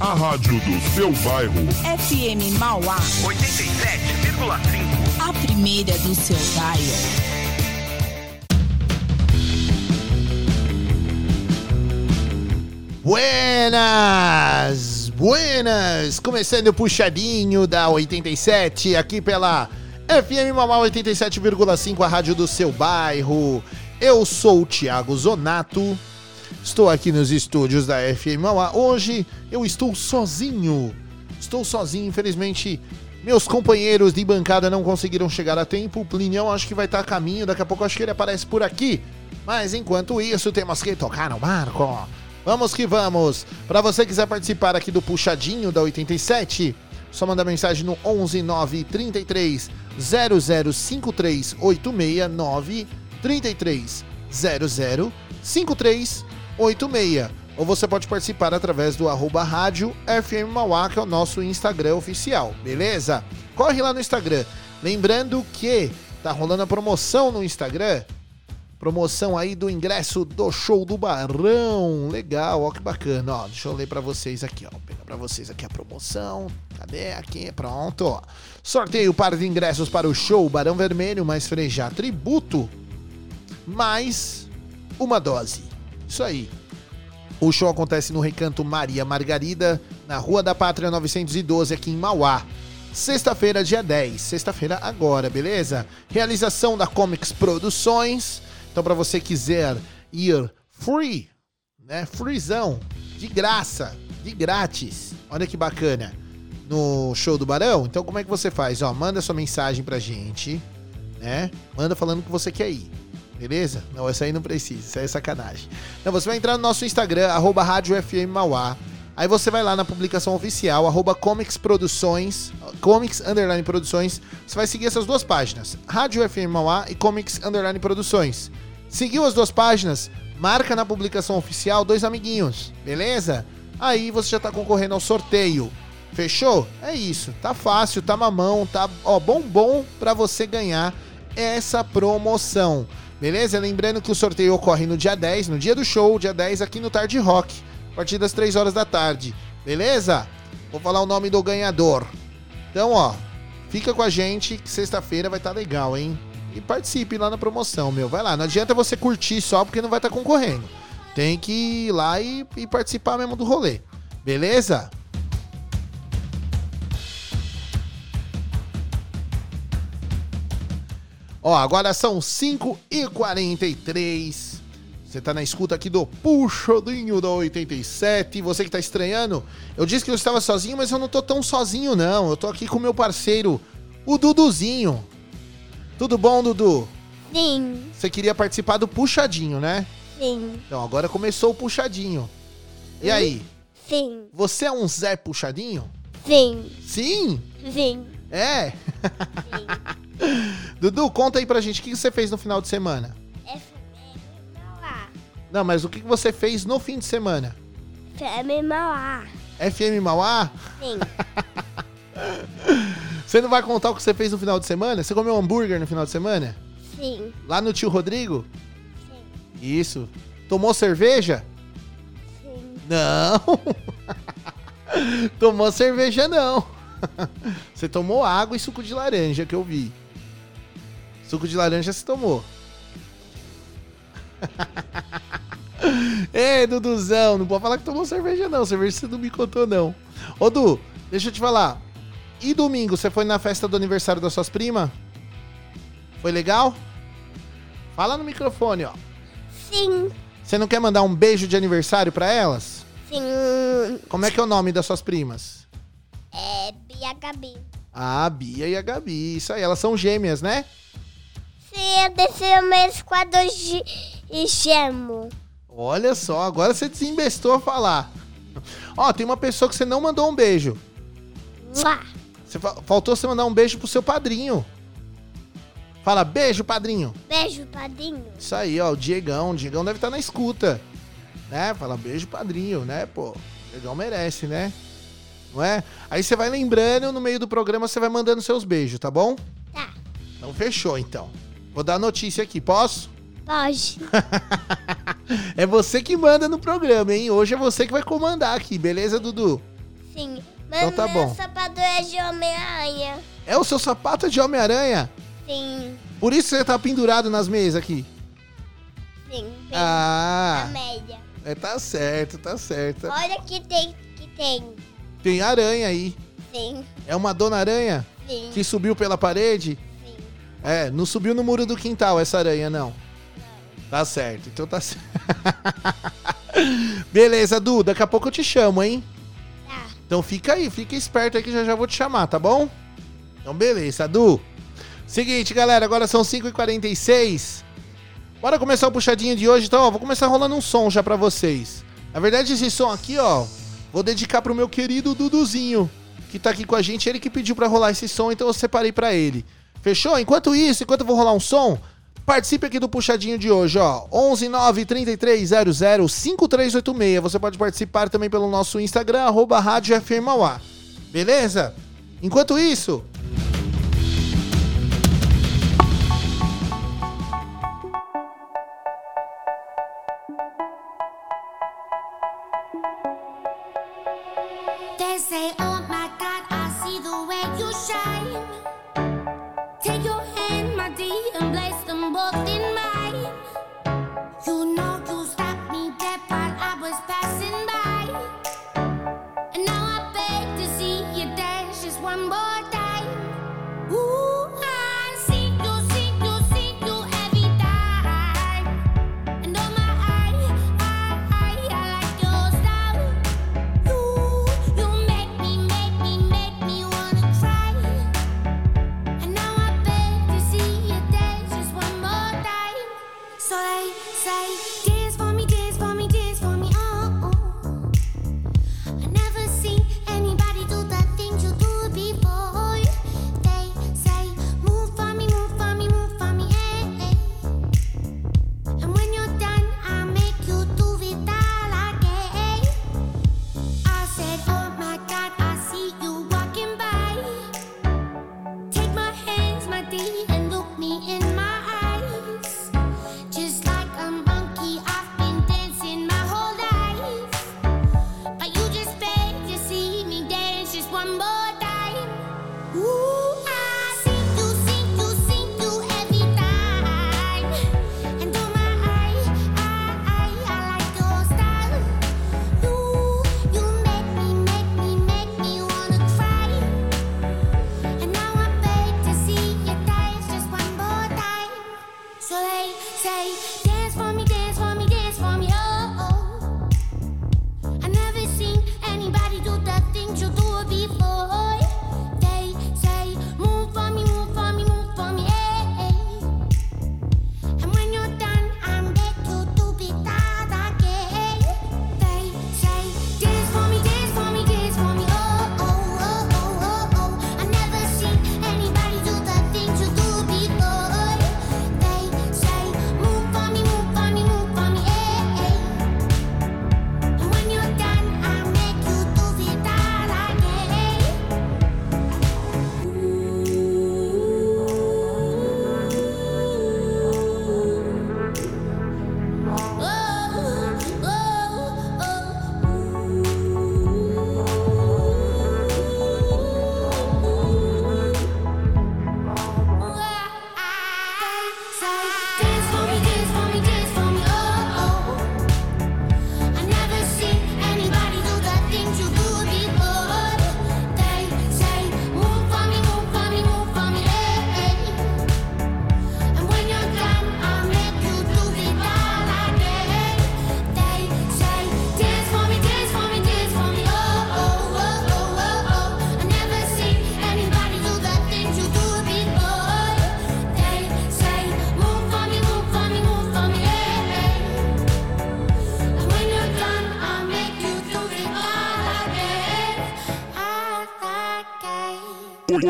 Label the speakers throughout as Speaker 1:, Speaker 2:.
Speaker 1: A rádio do seu bairro.
Speaker 2: FM Mauá.
Speaker 3: 87,5.
Speaker 2: A primeira do seu dial.
Speaker 4: Buenas! Buenas! Começando o puxadinho da 87 aqui pela FM Mamá 87,5, a rádio do seu bairro. Eu sou o Thiago Zonato. Estou aqui nos estúdios da FM Mauá. Hoje eu estou sozinho. Estou sozinho, infelizmente. Meus companheiros de bancada não conseguiram chegar a tempo. O Plinião acho que vai estar a caminho. Daqui a pouco acho que ele aparece por aqui. Mas enquanto isso, temos que tocar no marco. Vamos que vamos. Para você quiser participar aqui do Puxadinho da 87, só mandar mensagem no 11 9 33 0053 869 33 00 53 86. Ou você pode participar através do arroba rádio FM Mauá, que é o nosso Instagram oficial, beleza? Corre lá no Instagram. Lembrando que tá rolando a promoção no Instagram. Promoção aí do ingresso do show do Barão. Legal, ó que bacana, ó. Deixa eu ler pra vocês aqui, ó. Vou pegar pra vocês aqui a promoção. Cadê? Aqui, pronto, ó. Sorteio par de ingressos para o show Barão Vermelho mais Frejá Tributo. Mais uma dose. Isso aí. O show acontece no Recanto Maria Margarida, na Rua da Pátria 912, aqui em Mauá. Sexta-feira, dia 10. Sexta-feira agora, beleza? Realização da Comics Produções. Então, para você quiser ir free, né? Freezão, de graça, de grátis. Olha que bacana. No show do Barão. Então, como é que você faz? Ó, manda sua mensagem pra gente, né? Manda falando que você quer ir. Beleza? Não, essa aí não precisa, isso aí é sacanagem. Então, você vai entrar no nosso Instagram, arroba Rádio FM Mauá. Aí você vai lá na publicação oficial, arroba Comics Produções, Comics Underline Produções. Você vai seguir essas duas páginas, Rádio FM Mauá e Comics Underline Produções. Seguiu as duas páginas? Marca na publicação oficial dois amiguinhos, beleza? Aí você já tá concorrendo ao sorteio. Fechou? É isso. Tá fácil, tá mamão, tá ó, bom bom para você ganhar essa promoção. Beleza? Lembrando que o sorteio ocorre no dia 10, no dia do show, dia 10 aqui no Tarde Rock, a partir das 3 horas da tarde. Beleza? Vou falar o nome do ganhador. Então, ó, fica com a gente que sexta-feira vai estar tá legal, hein? E participe lá na promoção, meu. Vai lá, não adianta você curtir só porque não vai estar tá concorrendo. Tem que ir lá e, e participar mesmo do rolê. Beleza? Ó, agora são 5 e 43 Você tá na escuta aqui do Puxadinho da 87. Você que tá estranhando, eu disse que eu estava sozinho, mas eu não tô tão sozinho, não. Eu tô aqui com meu parceiro, o Duduzinho. Tudo bom, Dudu?
Speaker 5: Sim,
Speaker 4: Você queria participar do Puxadinho, né?
Speaker 5: sim,
Speaker 4: Então agora começou o Puxadinho. E aí,
Speaker 5: sim,
Speaker 4: você é um Zé Puxadinho?
Speaker 5: sim,
Speaker 4: Sim?
Speaker 5: sim,
Speaker 4: É? Dudu, conta aí pra gente o que você fez no final de semana.
Speaker 5: Mauá,
Speaker 4: Não, mas o que você fez no fim de semana?
Speaker 5: FM Mauá,
Speaker 4: FM Mauá?
Speaker 5: sim,
Speaker 4: Você não vai contar o que você fez no final de semana? Você comeu hambúrguer no final de semana?
Speaker 5: sim,
Speaker 4: Lá no tio Rodrigo?
Speaker 5: sim,
Speaker 4: Isso. Tomou cerveja?
Speaker 5: sim,
Speaker 4: Não. tomou cerveja não. Você tomou água e suco de laranja que eu vi. Suco de laranja você tomou. Ei, Duduzão, não pode falar que tomou cerveja não. Cerveja você não me contou não. Ô, Du, deixa eu te falar. E domingo, você foi na festa do aniversário das suas primas? Foi legal? Fala no microfone, ó.
Speaker 5: sim,
Speaker 4: Você não quer mandar um beijo de aniversário pra elas?
Speaker 5: sim,
Speaker 4: Como é que é o nome das suas primas?
Speaker 5: é Bia Gabi.
Speaker 4: Ah, Bia e a Gabi. Isso aí, elas são gêmeas, né?
Speaker 5: Sim, eu desci o mês quadro de e gemo.
Speaker 4: Olha só, agora você desembestou a falar. Ó, tem uma pessoa que você não mandou um beijo.
Speaker 5: Mua.
Speaker 4: Você fa- faltou você mandar um beijo pro seu padrinho. Fala, beijo, padrinho.
Speaker 5: Beijo, padrinho.
Speaker 4: Isso aí, ó, o Diegão. O Diegão deve estar na escuta. Né? Fala, beijo, padrinho, né, pô? O Diegão merece, né? Não é? Aí você vai lembrando, no meio do programa você vai mandando seus beijos, tá bom?
Speaker 5: Tá,
Speaker 4: Então fechou, então. Vou dar notícia aqui, posso?
Speaker 5: Pode.
Speaker 4: é você que manda no programa, hein? Hoje é você que vai comandar aqui, beleza, Dudu?
Speaker 5: Sim. Mas
Speaker 6: então tá
Speaker 5: meu
Speaker 6: bom.
Speaker 5: sapato é de Homem-Aranha.
Speaker 6: É o seu sapato de Homem-Aranha?
Speaker 5: Sim.
Speaker 6: Por isso você tá pendurado nas meias aqui?
Speaker 5: Sim.
Speaker 6: Ah.
Speaker 5: Na média.
Speaker 6: É, tá certo, tá certo.
Speaker 5: Olha que tem, que tem.
Speaker 6: Tem aranha aí.
Speaker 5: Sim.
Speaker 6: É uma dona aranha?
Speaker 5: Sim.
Speaker 6: Que subiu pela parede? É, não subiu no muro do quintal essa aranha, não. Tá certo, então tá certo. Beleza, Du, daqui a pouco eu te chamo, hein?
Speaker 5: Tá.
Speaker 6: Então fica aí, fica esperto aí que já já vou te chamar, tá bom? Então beleza, Du. Seguinte, galera, agora são 5h46. Bora começar o puxadinho de hoje, então, ó, vou começar rolando um som já pra vocês. Na verdade, esse som aqui, ó, vou dedicar pro meu querido Duduzinho, que tá aqui com a gente, ele que pediu pra rolar esse som, então eu separei pra ele. Fechou? Enquanto isso, enquanto eu vou rolar um som, Participe aqui do puxadinho de hoje, ó. 11 9 33 00 5386. Você pode participar também pelo nosso Instagram, arroba Rádio FM Beleza? Enquanto isso,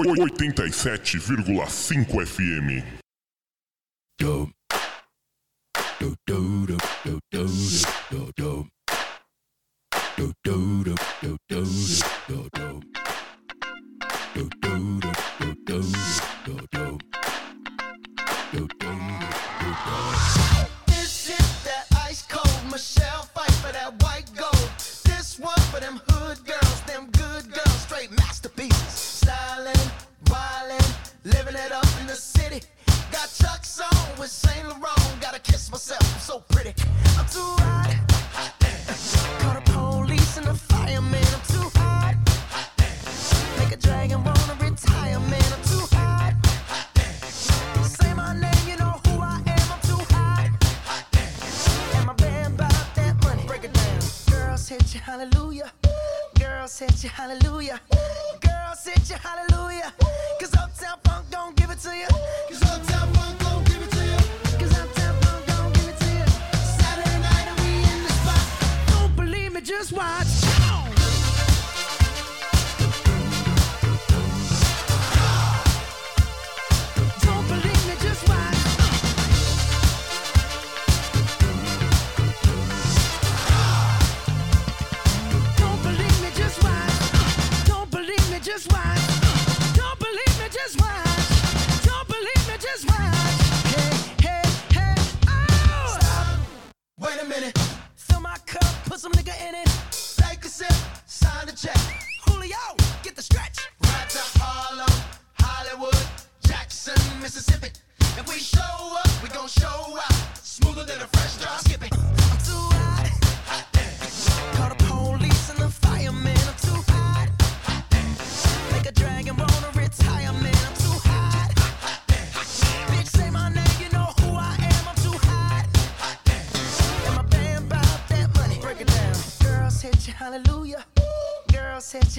Speaker 1: 87,5 FM.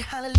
Speaker 1: Hallelujah.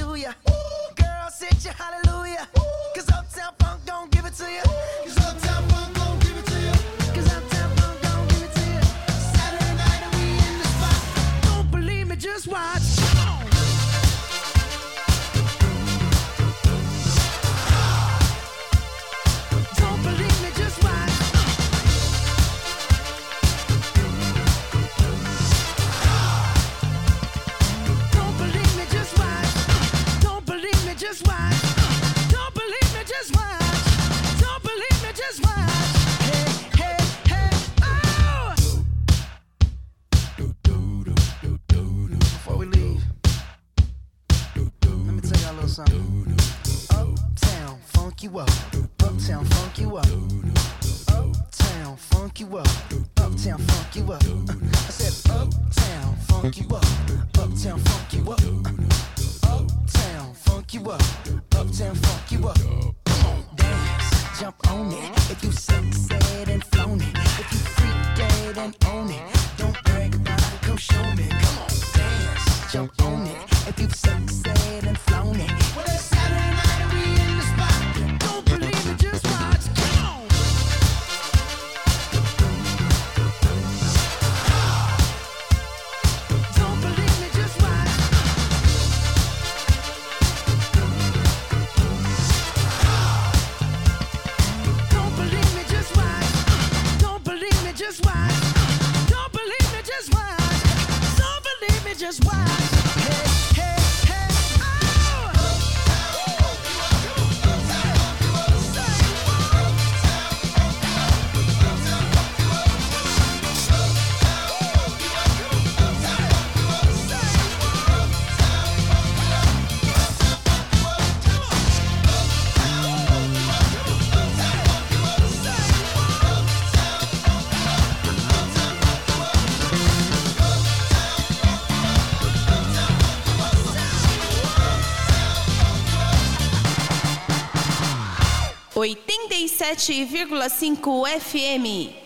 Speaker 1: funk you up. Uptown funk you up. Uptown funk you up. Uptown funk you up. I said uptown funk you up. Uptown funk you up. Uptown funk you up. Uptown funk you up. Dance, jump on it. If you suck, said and flown it. If you freak dead and own it.
Speaker 3: 107,5 FM.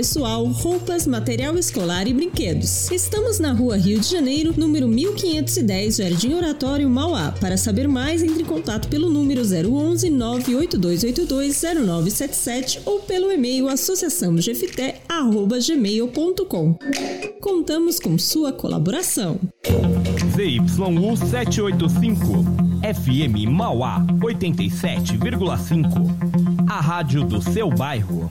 Speaker 7: pessoal, roupas, material escolar e brinquedos. Estamos na rua Rio de Janeiro, número 1510, Jardim Oratório, Mauá. Para saber mais, entre em contato pelo número 011 98282 0977 ou pelo e-mail associaçãogefité.gmail.com. Contamos com sua colaboração.
Speaker 8: ZYU 785, FM Mauá 87,5. A rádio do seu bairro.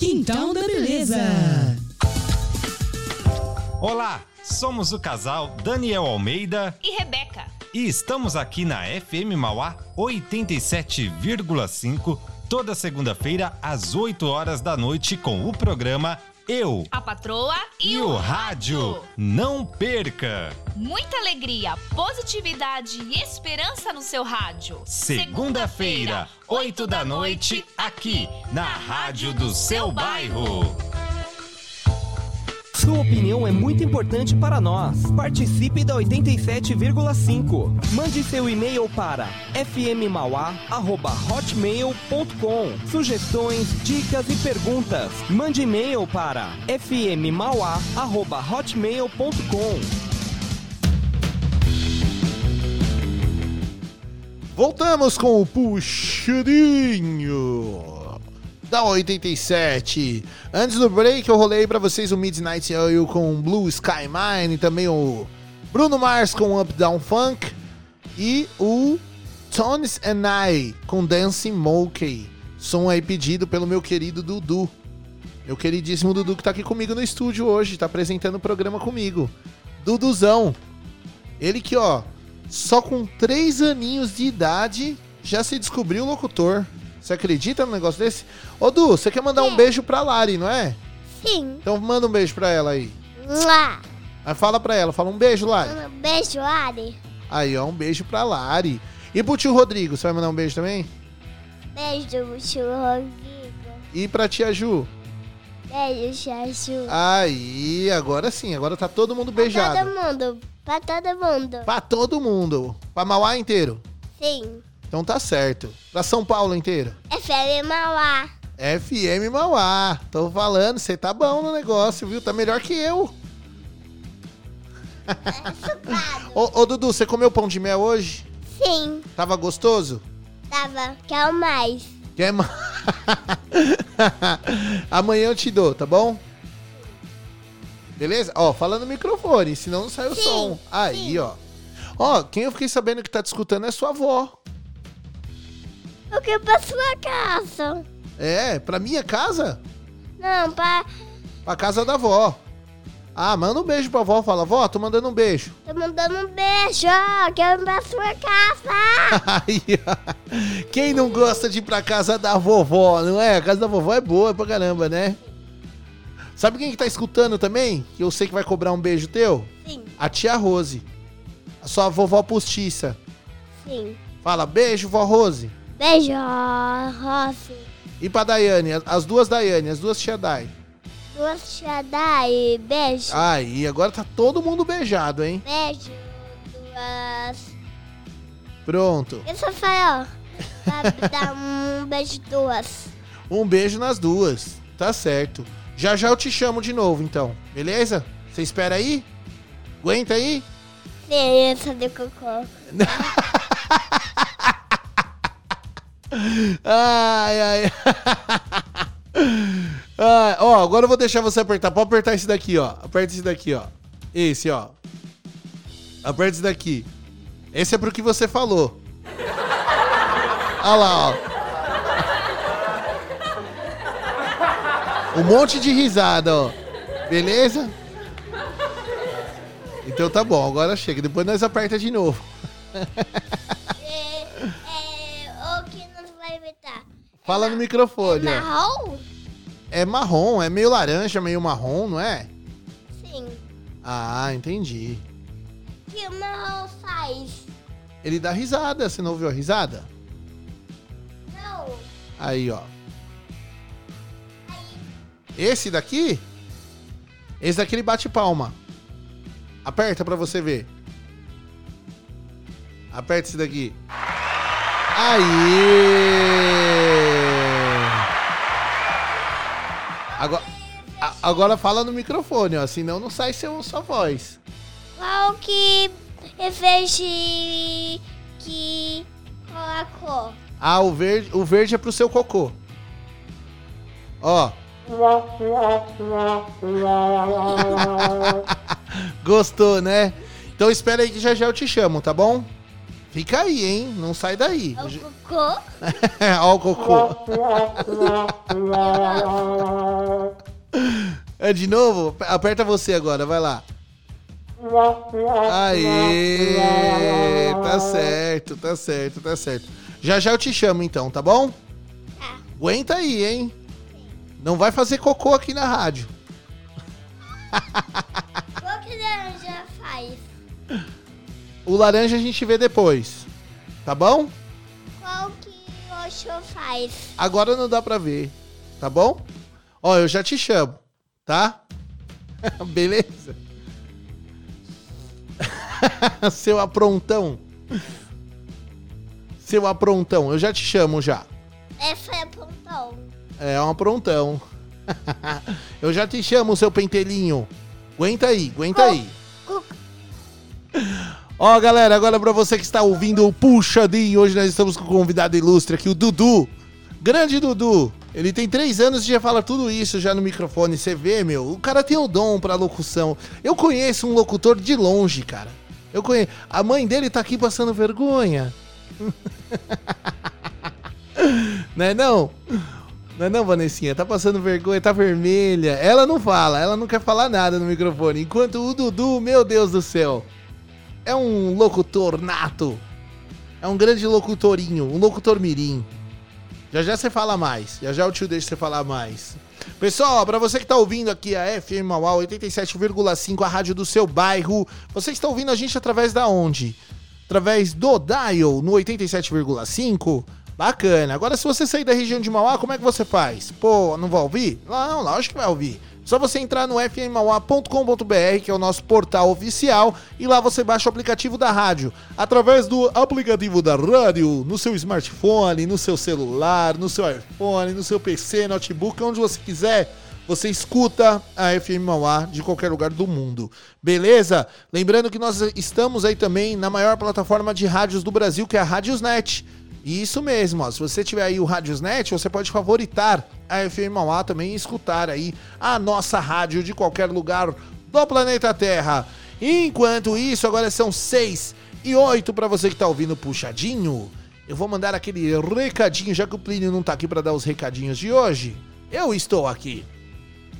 Speaker 9: Quintal da Beleza.
Speaker 10: Olá, somos o casal Daniel Almeida
Speaker 2: E Rebeca.
Speaker 10: e estamos aqui na FM Mauá 87,5 toda segunda-feira às 8 horas da noite com o programa Eu
Speaker 2: A patroa e,
Speaker 10: e o rádio. Não perca!
Speaker 2: Muita alegria, positividade e esperança no seu rádio.
Speaker 10: Segunda-feira, 8 da noite, aqui na Rádio do seu bairro.
Speaker 8: Sua opinião é muito importante para nós. Participe da 87,5. Mande seu e-mail para fmmauá@hotmail.com. Sugestões, dicas e perguntas. Mande e-mail para fmmauá@hotmail.com.
Speaker 4: Voltamos com o Puxadinho da 87. Antes do break, eu rolei pra vocês o Midnight Oil com Blue Sky Mine, também o Bruno Mars com Up Down Funk e o Tones and I com Dancing Monkey. Som aí pedido pelo meu querido Dudu. Meu queridíssimo Dudu que tá aqui comigo no estúdio hoje, tá apresentando o programa comigo. Duduzão. Ele que, ó, só com três aninhos de idade já se descobriu locutor. Você acredita num negócio desse? Ô, Du, você quer mandar um beijo pra Lari, não é?
Speaker 5: Sim.
Speaker 4: Então manda um beijo pra ela aí.
Speaker 5: Mua.
Speaker 4: Aí fala pra ela, fala um beijo, Lari.
Speaker 5: Um beijo, Ari.
Speaker 4: Aí, ó, um beijo pra Lari. E pro tio Rodrigo, você vai mandar um beijo também?
Speaker 5: Beijo, tio Rodrigo.
Speaker 4: E pra tia Ju?
Speaker 5: Beijo, Chachu.
Speaker 4: Aí, agora sim, agora tá todo mundo beijado.
Speaker 5: Pra todo mundo. Pra todo mundo.
Speaker 4: Pra todo mundo. Pra Mauá inteiro.
Speaker 5: Sim.
Speaker 4: Então tá certo. Pra São Paulo inteiro.
Speaker 5: FM Mauá.
Speaker 4: FM Mauá. Tô falando, você tá bom no negócio, viu? Tá melhor que eu. ô, ô, Dudu, você comeu pão de mel hoje?
Speaker 5: Sim.
Speaker 4: Tava gostoso?
Speaker 5: Tava. Quer mais?
Speaker 4: Quer mais? Amanhã eu te dou, tá bom? Beleza? Ó, fala no microfone, senão não sai o
Speaker 5: Sim,
Speaker 4: som. Aí, ó. Ó, quem eu fiquei sabendo que tá te escutando é sua avó.
Speaker 5: O que pra sua casa?
Speaker 4: É, pra minha casa?
Speaker 5: Não, pra...
Speaker 4: Pra casa da avó. Ah, manda um beijo pra avó. Fala, vó, tô mandando um beijo.
Speaker 5: Tô mandando um beijo. Quero ir pra sua casa.
Speaker 4: Ó. Quem não gosta de ir pra casa da vovó, não é? A casa da vovó é boa pra caramba, né? Sabe quem que tá escutando também? Que eu sei que vai cobrar um beijo teu?
Speaker 5: Sim.
Speaker 4: A tia Rose. A sua vovó postiça.
Speaker 5: Sim.
Speaker 4: Fala, beijo, vó Rose.
Speaker 5: Beijo, Rossi.
Speaker 4: E pra Daiane, as- as duas Daiane, as duas tia Dai.
Speaker 5: Duas Shaddai. Beijo.
Speaker 4: Aí, agora tá todo mundo beijado, hein?
Speaker 5: Beijo. Duas...
Speaker 4: Pronto.
Speaker 5: E só fala, ó. Dar um beijo duas.
Speaker 4: Um beijo nas duas. Tá certo. Já já eu te chamo de novo, então. Beleza? Você espera aí? Aguenta aí?
Speaker 5: Criança de cocô.
Speaker 4: Ai, ai. ai. Ó, agora eu vou deixar você apertar. Pode apertar esse daqui, ó. Aperta esse daqui, ó. Esse, ó. Aperta esse daqui. Esse é pro que você falou. Olha lá, ó. Um monte de risada, ó. Beleza? Então tá bom, agora chega. Depois nós aperta de novo. Fala no microfone, ó.
Speaker 5: Marrom?
Speaker 4: É marrom, é meio laranja, meio marrom, não é?
Speaker 5: Sim.
Speaker 4: Ah, entendi.
Speaker 5: O que o marrom faz?
Speaker 4: Ele dá risada, você não ouviu a risada?
Speaker 5: Não.
Speaker 4: Aí, ó. Esse daqui? Esse daqui ele bate palma. Aperta pra você ver. Aperta esse daqui. Aí! Agora, agora fala no microfone, ó. Senão não sai seu, sua voz.
Speaker 5: Qual que fez que colocou?
Speaker 4: Ah, o verde, o verde é pro seu cocô. Ó. Gostou, né? Então espera aí que já já eu te chamo, tá bom? Fica aí, hein? Não sai daí.
Speaker 5: É o cocô?
Speaker 4: Ó o cocô. É de novo? Aperta você agora, vai lá. Aê! Tá certo, tá certo, tá certo. Já já eu te chamo então, tá bom? Aguenta aí, hein? Não vai fazer cocô aqui na rádio.
Speaker 5: Qual que laranja faz?
Speaker 4: O laranja a gente vê depois. Tá bom?
Speaker 5: Qual que o roxo faz?
Speaker 4: Agora não dá pra ver. Tá bom? Ó, eu já te chamo, tá? Beleza? Seu aprontão. Seu aprontão, eu já te chamo já.
Speaker 5: É, foi apontou.
Speaker 4: É um aprontão. eu já te chamo, seu pentelinho. Aguenta aí, aguenta aí. Ó, galera, agora pra você que está ouvindo o Puxadinho, hoje nós estamos com um convidado ilustre aqui, o Dudu. Grande Dudu. Ele tem três anos e já fala tudo isso já no microfone. Você vê, meu, o cara tem o dom pra locução. Eu conheço um locutor de longe, cara. Eu conheço. A mãe dele tá aqui passando vergonha. não é não? Não é não, Vanessinha? Tá passando vergonha, tá vermelha. Ela não fala, ela não quer falar nada no microfone. Enquanto o Dudu, meu Deus do céu, é um locutor nato. É um grande locutorinho, um locutor mirim. Já já você fala mais. Já já o tio deixa você falar mais. Pessoal, para você que tá ouvindo aqui a FM Mauá 87,5, a rádio do seu bairro, você está ouvindo a gente através da onde? Através do Dial no 87,5? Bacana. Agora, se você sair da região de Mauá, como é que você faz? Pô, não vai ouvir? Não, lógico que vai ouvir. Só você entrar no fmmauá.com.br, que é o nosso portal oficial, e lá você baixa o aplicativo da rádio. Através do aplicativo da rádio, no seu smartphone, no seu celular, no seu iPhone, no seu PC, notebook, onde você quiser, você escuta a FM Mauá de qualquer lugar do mundo. Beleza? Lembrando que nós estamos aí também na maior plataforma de rádios do Brasil, que é a Rádiosnet. Isso mesmo, ó. se você tiver aí o Radiosnet, você pode favoritar a FM Mauá também e escutar aí a nossa rádio de qualquer lugar do planeta Terra. Enquanto isso, agora são 6 e 8 para você que tá ouvindo puxadinho. Eu vou mandar aquele recadinho, já que o Plínio não tá aqui para dar os recadinhos de hoje. Eu estou aqui.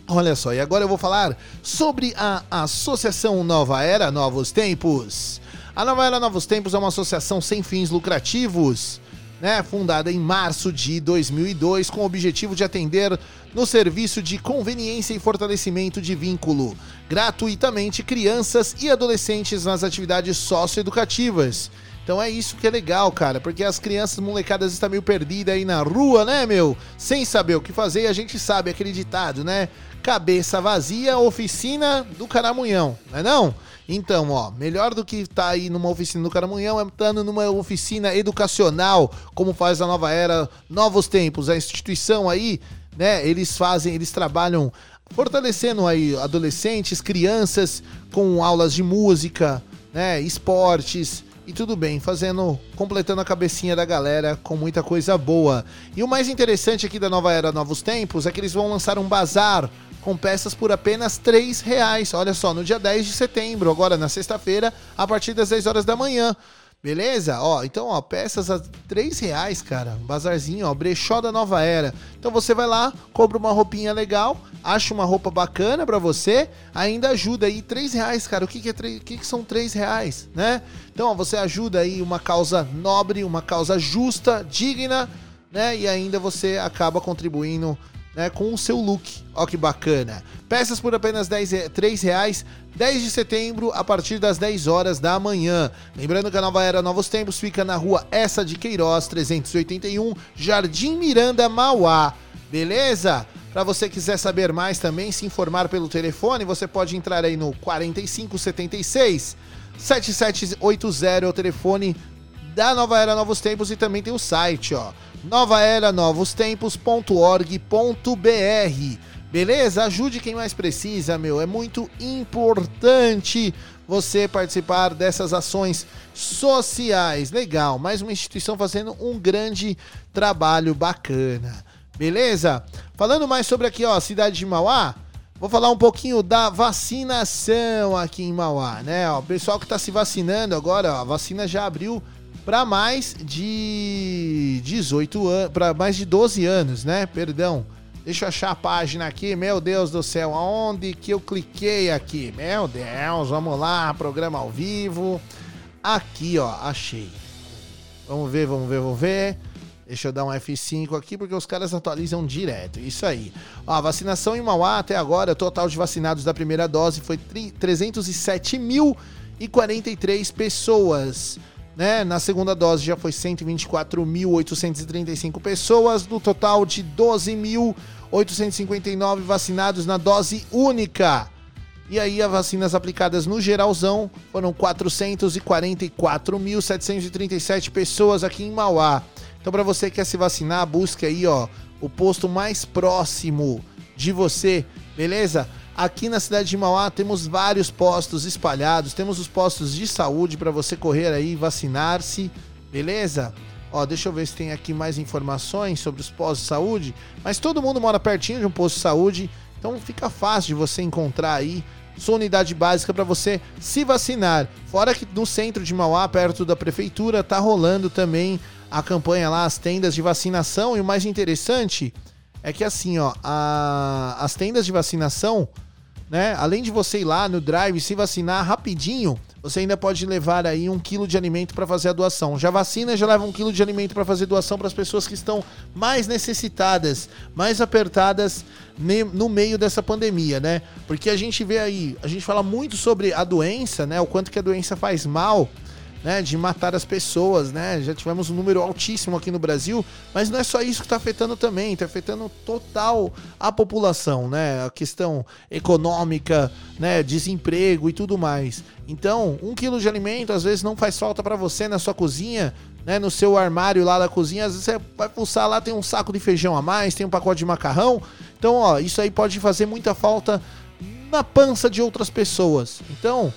Speaker 4: Olha só, e agora eu vou falar sobre a Associação Nova Era Novos Tempos. A Nova Era Novos Tempos é uma associação sem fins lucrativos, né, fundada em março de 2002 com o objetivo de atender no serviço de conveniência e fortalecimento de vínculo gratuitamente crianças e adolescentes nas atividades socioeducativas. Então é isso que é legal, cara, porque as crianças molecadas estão meio perdidas aí na rua, né, meu? Sem saber o que fazer, a gente sabe aquele ditado, né? Cabeça vazia, oficina do caramunhão, não é não? Então, ó, melhor do que estar tá aí numa oficina do Caramunhão é estando numa oficina educacional, como faz a Nova Era, Novos Tempos, a instituição aí, né? Eles fazem, eles trabalham fortalecendo aí adolescentes, crianças com aulas de música, né, esportes e tudo bem, fazendo, completando a cabecinha da galera com muita coisa boa. E o mais interessante aqui da Nova Era Novos Tempos é que eles vão lançar um bazar com peças por apenas R$ reais. Olha só, no dia 10 de setembro, agora na sexta-feira, a partir das 10 horas da manhã. Beleza? Ó, então, ó, peças a três reais, cara. Bazarzinho, ó, brechó da nova era. Então você vai lá, compra uma roupinha legal, acha uma roupa bacana pra você, ainda ajuda aí três reais, cara. O que que, é o que que são três reais, né? Então, ó, você ajuda aí uma causa nobre, uma causa justa, digna, né? E ainda você acaba contribuindo né, com o seu look. Ó que bacana. Peças por apenas 10, re- 3 reais, 10 de setembro, a partir das 10 horas da manhã. Lembrando que a Nova Era Novos Tempos fica na rua Essa de Queiroz, 381, Jardim Miranda, Mauá. Beleza? Para você quiser saber mais também, se informar pelo telefone, você pode entrar aí no 4576 7780, é o telefone da Nova Era Novos Tempos e também tem o site, ó, novaeranovostempos.org.br. Beleza? Ajude quem mais precisa, meu. É muito importante você participar dessas ações sociais. Legal, mais uma instituição fazendo um grande trabalho bacana. Beleza? Falando mais sobre aqui, ó, cidade de Mauá, Vou falar um pouquinho da vacinação aqui em Mauá, né? O pessoal que tá se vacinando agora, ó, a vacina já abriu para mais de 18 anos, para mais de 12 anos, né? Perdão. Deixa eu achar a página aqui, meu Deus do céu, aonde que eu cliquei aqui? Meu Deus, vamos lá, programa ao vivo. Aqui, ó, achei. Vamos ver, vamos ver, vamos ver. Deixa eu dar um F5 aqui, porque os caras atualizam direto. Isso aí. Ó, vacinação em Mauá até agora, o total de vacinados da primeira dose foi 307.043 pessoas. Né? Na segunda dose já foi 124.835 pessoas, no total de 12.859 vacinados na dose única. E aí, as vacinas aplicadas no geralzão foram 444.737 pessoas aqui em Mauá. Então, para você que quer se vacinar, busque aí, ó, o posto mais próximo de você, beleza? Aqui na cidade de Mauá temos vários postos espalhados, temos os postos de saúde para você correr aí e vacinar-se, beleza? Ó, deixa eu ver se tem aqui mais informações sobre os postos de saúde, mas todo mundo mora pertinho de um posto de saúde, então fica fácil de você encontrar aí sua unidade básica para você se vacinar. Fora que no centro de Mauá, perto da prefeitura, tá rolando também a campanha lá, as tendas de vacinação. E o mais interessante é que assim, ó, a- as tendas de vacinação, né? Além de você ir lá no drive se vacinar rapidinho, você ainda pode levar aí um quilo de alimento para fazer a doação. Já vacina, já leva um quilo de alimento para fazer doação para as pessoas que estão mais necessitadas, mais apertadas no meio dessa pandemia, né? Porque a gente vê aí, a gente fala muito sobre a doença, né? O quanto que a doença faz mal né, de matar as pessoas, né? Já tivemos um número altíssimo aqui no Brasil, mas não é só isso que está afetando também, está afetando total a população, né? A questão econômica, né, desemprego e tudo mais. Então, um quilo de alimento às vezes não faz falta para você na sua cozinha, né, no seu armário lá da cozinha, às vezes você vai pulsar lá, tem um saco de feijão a mais, tem um pacote de macarrão. Então, ó, isso aí pode fazer muita falta na pança de outras pessoas. Então,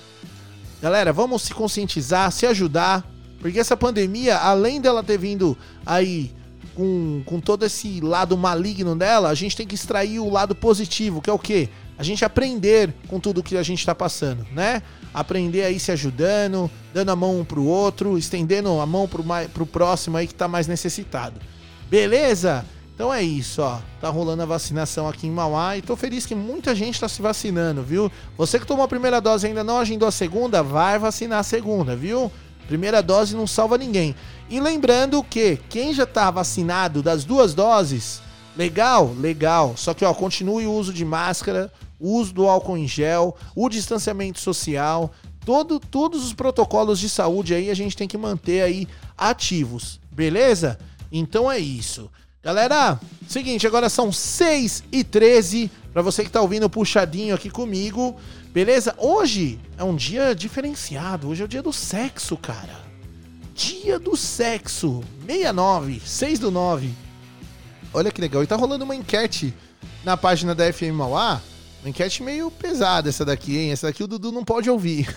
Speaker 4: Galera, vamos se conscientizar, se ajudar, porque essa pandemia, além dela ter vindo aí com, com todo esse lado maligno dela, a gente tem que extrair o lado positivo, que é o quê? A gente aprender com tudo que a gente está passando, né? Aprender aí se ajudando, dando a mão um pro outro, estendendo a mão pro, mai- pro próximo aí que tá mais necessitado. Beleza? Então é isso, ó. Tá rolando a vacinação aqui em Mauá e tô feliz que muita gente tá se vacinando, viu? Você que tomou a primeira dose e ainda não agendou a segunda, vai vacinar a segunda, viu? Primeira dose não salva ninguém. E lembrando que quem já tá vacinado das duas doses, legal, legal. Só que ó, continue o uso de máscara, o uso do álcool em gel, o distanciamento social, todo, todos os protocolos de saúde aí a gente tem que manter aí ativos, beleza? Então é isso. Galera, seguinte, agora são 6 e 13 para você que tá ouvindo puxadinho aqui comigo, beleza? Hoje é um dia diferenciado, hoje é o dia do sexo, cara. Dia do sexo, 69, 6 do 9. Olha que legal, e tá rolando uma enquete na página da FM Mauá, uma enquete meio pesada essa daqui, hein? Essa daqui o Dudu não pode ouvir.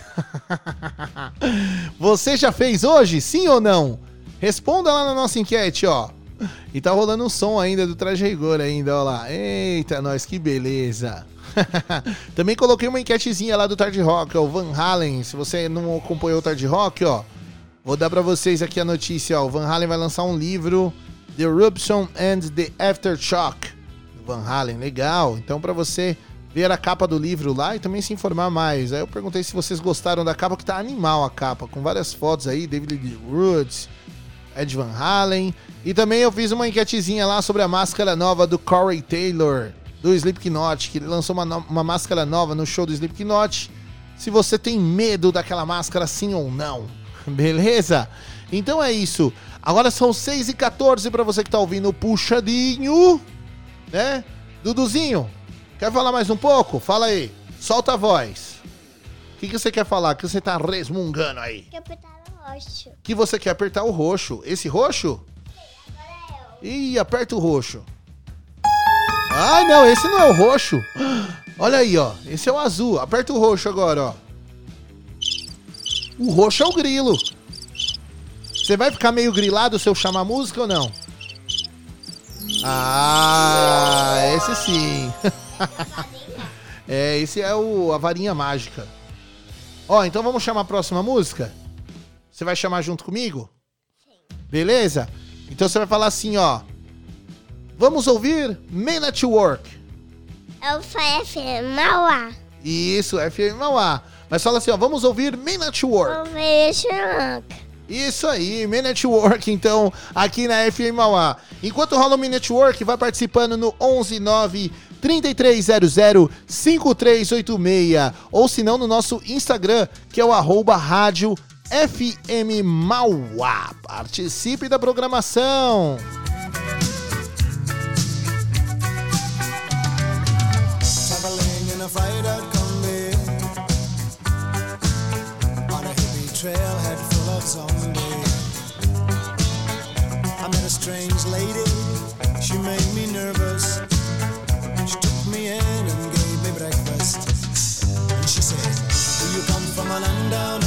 Speaker 4: Você já fez hoje, sim ou não? Responda lá na nossa enquete, ó. E tá rolando um som ainda do Traje Rigor ainda, ó lá. Eita, nós, que beleza. Também coloquei uma enquetezinha lá do Tarde Rock, ó, o Van Halen. Se você não acompanhou o Tarde Rock, ó, vou dar pra vocês aqui a notícia, ó. O Van Halen vai lançar um livro, The Eruption and the Aftershock. Van Halen, legal. Então pra você ver a capa do livro lá e também se informar mais. Aí eu perguntei se vocês gostaram da capa, que tá animal a capa, com várias fotos aí, David Lee Woods, Ed Van Halen. E também eu fiz uma enquetezinha lá sobre a máscara nova do Corey Taylor, do Slipknot, que ele lançou uma, no- uma máscara nova no show do Slipknot. Se você tem medo daquela máscara, sim ou não. Beleza? Então é isso. Agora são 6 e 14 para você que tá ouvindo o Puxadinho, né? Duduzinho, quer falar mais um pouco? Fala aí. Solta a voz. O que, que você quer falar? O que você tá resmungando aí?
Speaker 5: Que rosto.
Speaker 4: que você quer apertar o roxo. Esse roxo? Ih, aperta o roxo. Ah, não, esse não é o roxo. Olha aí, ó. Esse é o azul. Aperta o roxo agora, ó. O roxo é o grilo. Você vai ficar meio grilado se eu chamar música ou não? Ah, esse sim. é, esse é o, a varinha mágica. Ó, então vamos chamar a próxima música? Você vai chamar junto comigo? Beleza? Então você vai falar assim, ó. Vamos ouvir Men at Work.
Speaker 5: Eu falei assim, Mauá.
Speaker 4: Isso, FM Mauá. Mas fala assim, ó. Vamos ouvir Men at Work.
Speaker 5: Xeranca.
Speaker 4: Isso aí, Men at Work, então, aqui na FM Mauá. Enquanto rola o Men at Work, vai participando no 119 3300 5386. Ou se não, no nosso Instagram, que é o arroba rádio FM Mauá. Participe da programação.
Speaker 11: trailhead full of zombies. I met a strange lady, she made me nervous. She took me in and gave me breakfast. And she said, Do you come from a land down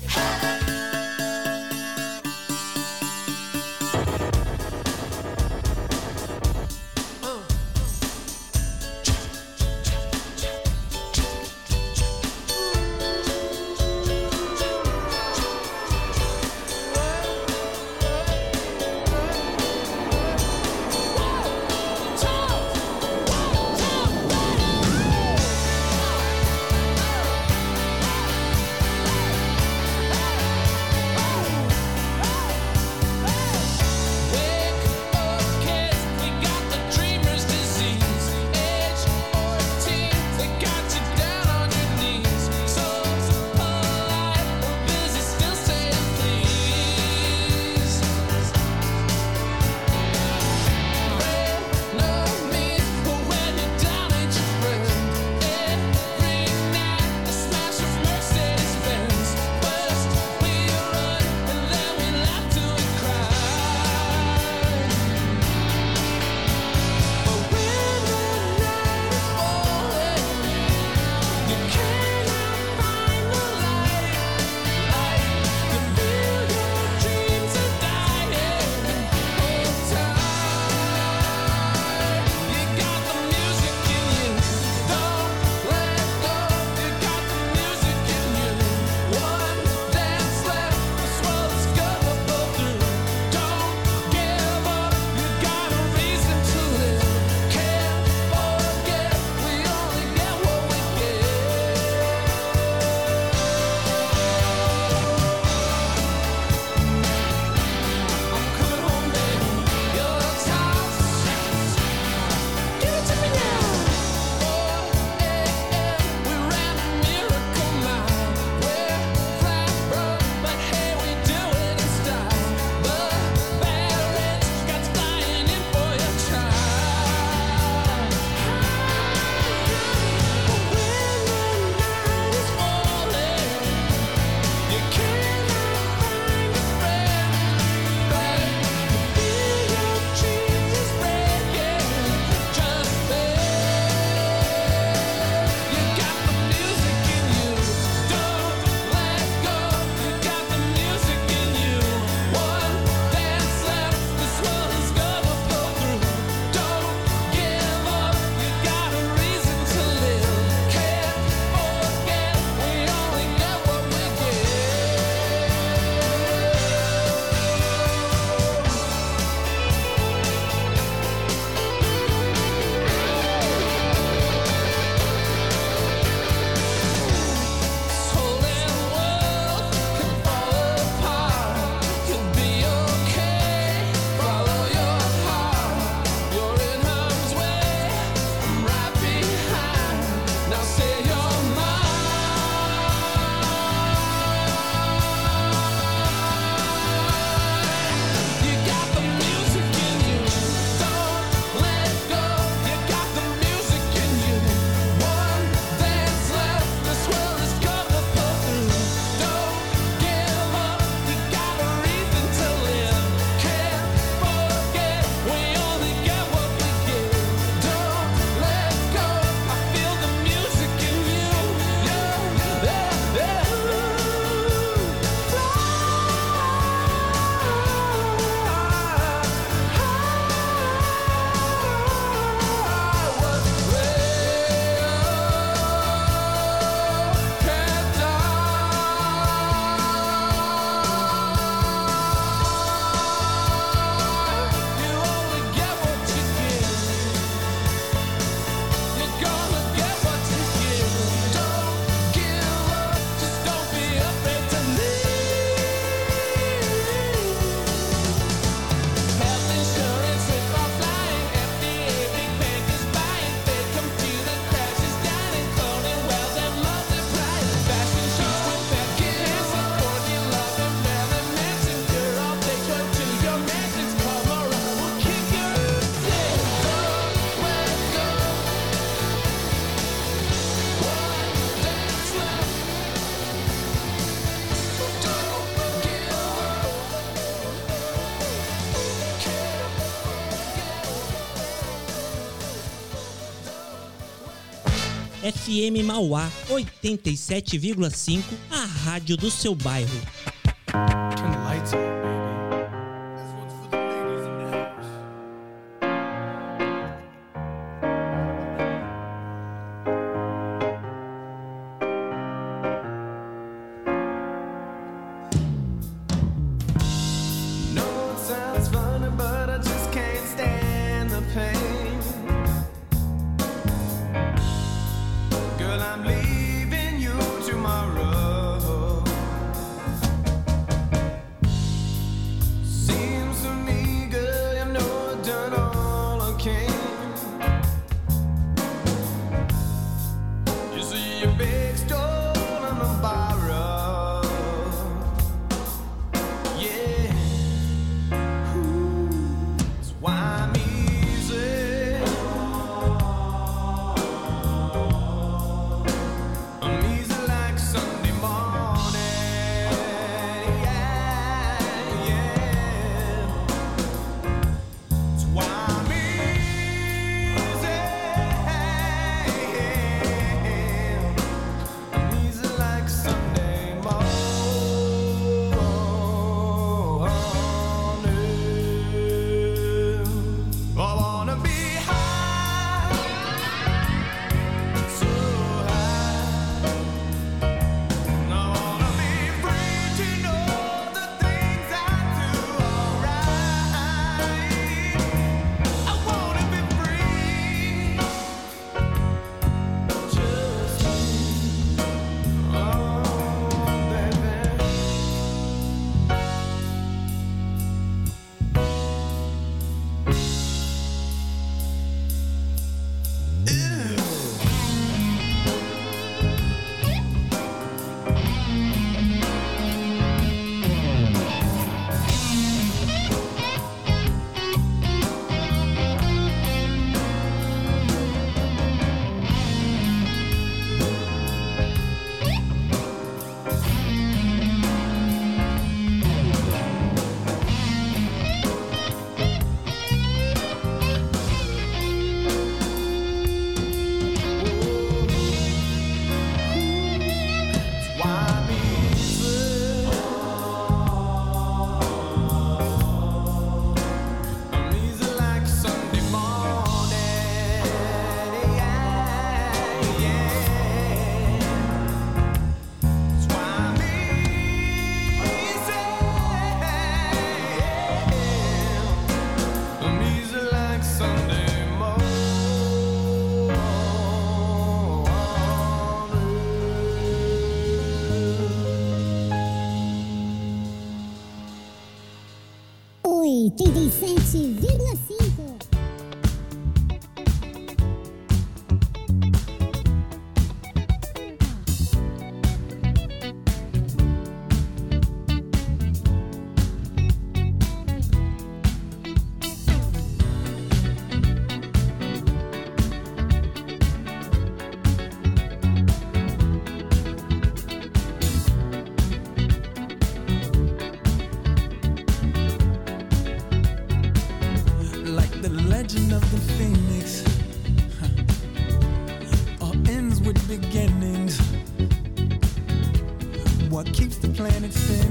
Speaker 12: FM Mauá 87,5, a rádio do seu bairro.
Speaker 13: me too. it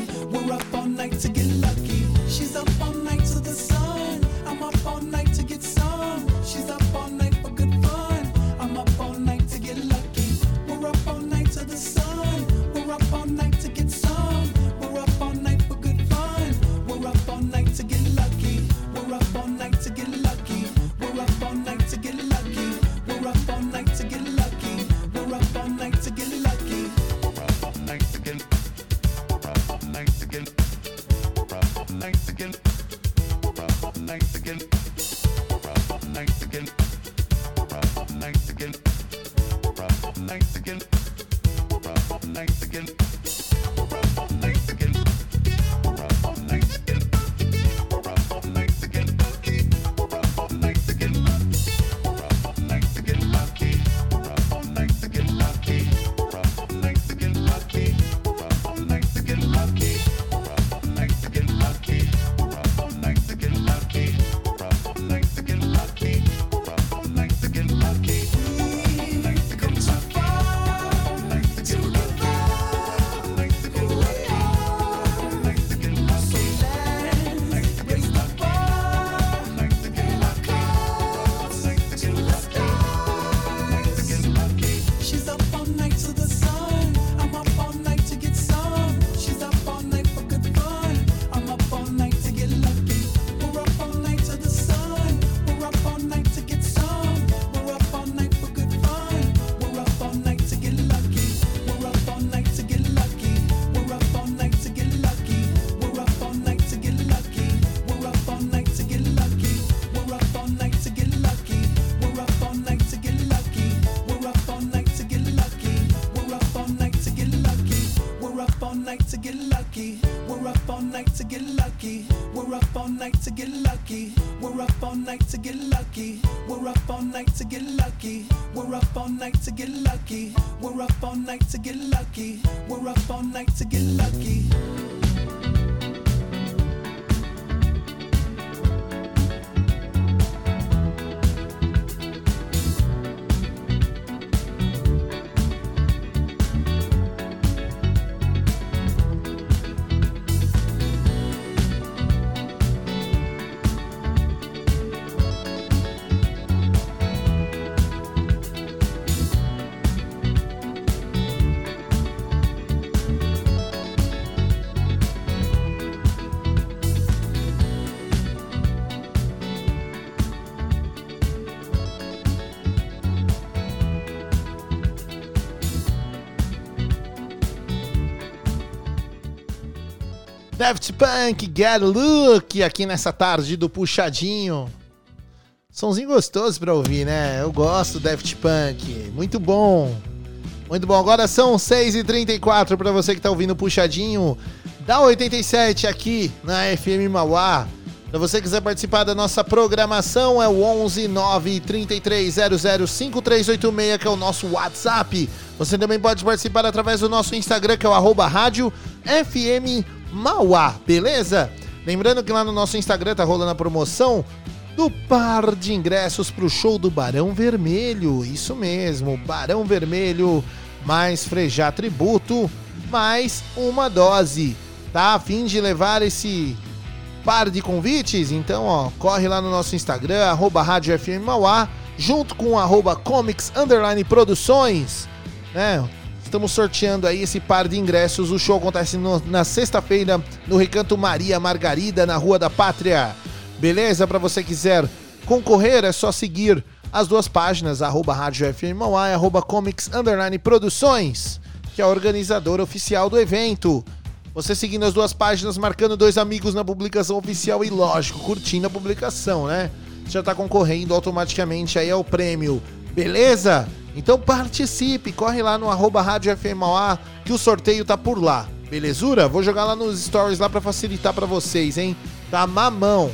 Speaker 4: Daft Punk, Get Look, aqui nessa tarde do Puxadinho. Sonzinho gostoso pra ouvir, né? Eu gosto do Daft Punk. Muito bom. Muito bom. Agora são 6h34 pra você que tá ouvindo o Puxadinho da 87 aqui na FM Mauá. Se você quiser participar da nossa programação, é o 11 93300 5386, que é o nosso WhatsApp. Você também pode participar através do nosso Instagram, que é o arroba rádio FM Mauá, beleza? Lembrando que lá no nosso Instagram tá rolando a promoção do par de ingressos pro show do Barão Vermelho. Isso mesmo, Barão Vermelho, mais Frejá Tributo, mais uma dose. Tá a fim de levar esse par de convites? Então, ó, corre lá no nosso Instagram, arroba Rádio FM Mauá, junto com arroba Comics Underline Produções, né? Estamos sorteando aí esse par de ingressos. O show acontece no- na sexta-feira no Recanto Maria Margarida, na Rua da Pátria. Beleza? Para você quiser concorrer, é só seguir as duas páginas, arroba Rádio FM e arroba Comics Underline Produções, que é a organizadora oficial do evento. Você seguindo as duas páginas, marcando dois amigos na publicação oficial e, lógico, curtindo a publicação, né? Já tá concorrendo automaticamente aí ao prêmio, beleza? Então participe, corre lá no arroba Rádio FM Mauá, que o sorteio tá por lá, belezura? Vou jogar lá nos stories lá pra facilitar pra vocês, hein? Tá mamão.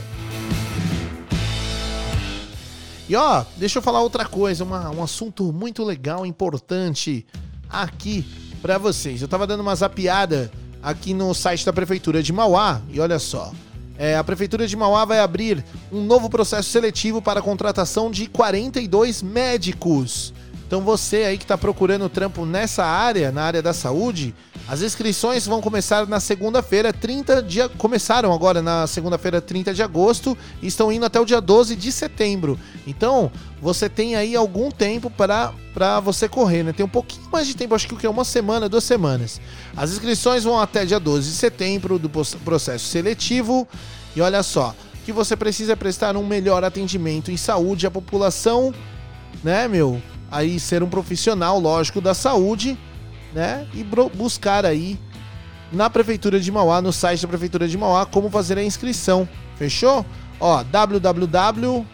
Speaker 4: E ó, deixa eu falar outra coisa, uma- um assunto muito legal, importante aqui pra vocês. Eu tava dando uma zapiada aqui no site da Prefeitura de Mauá e olha só. É, a Prefeitura de Mauá vai abrir um novo processo seletivo para a contratação de 42 médicos. Então você aí que está procurando trampo nessa área, na área da saúde, as inscrições vão começar na segunda-feira, 30 de começaram agora na segunda-feira, 30 de agosto, e estão indo até o dia 12 de setembro. Então, você tem aí algum tempo para para você correr, né? Tem um pouquinho mais de tempo, acho que o que é uma semana, duas semanas. As inscrições vão até dia 12 de setembro do processo seletivo. E olha só, que você precisa é prestar um melhor atendimento em saúde à população, né, meu? Aí ser um profissional, lógico, da saúde, né? E buscar aí na Prefeitura de Mauá, no site da Prefeitura de Mauá, como fazer a inscrição. Fechou? Ó, www.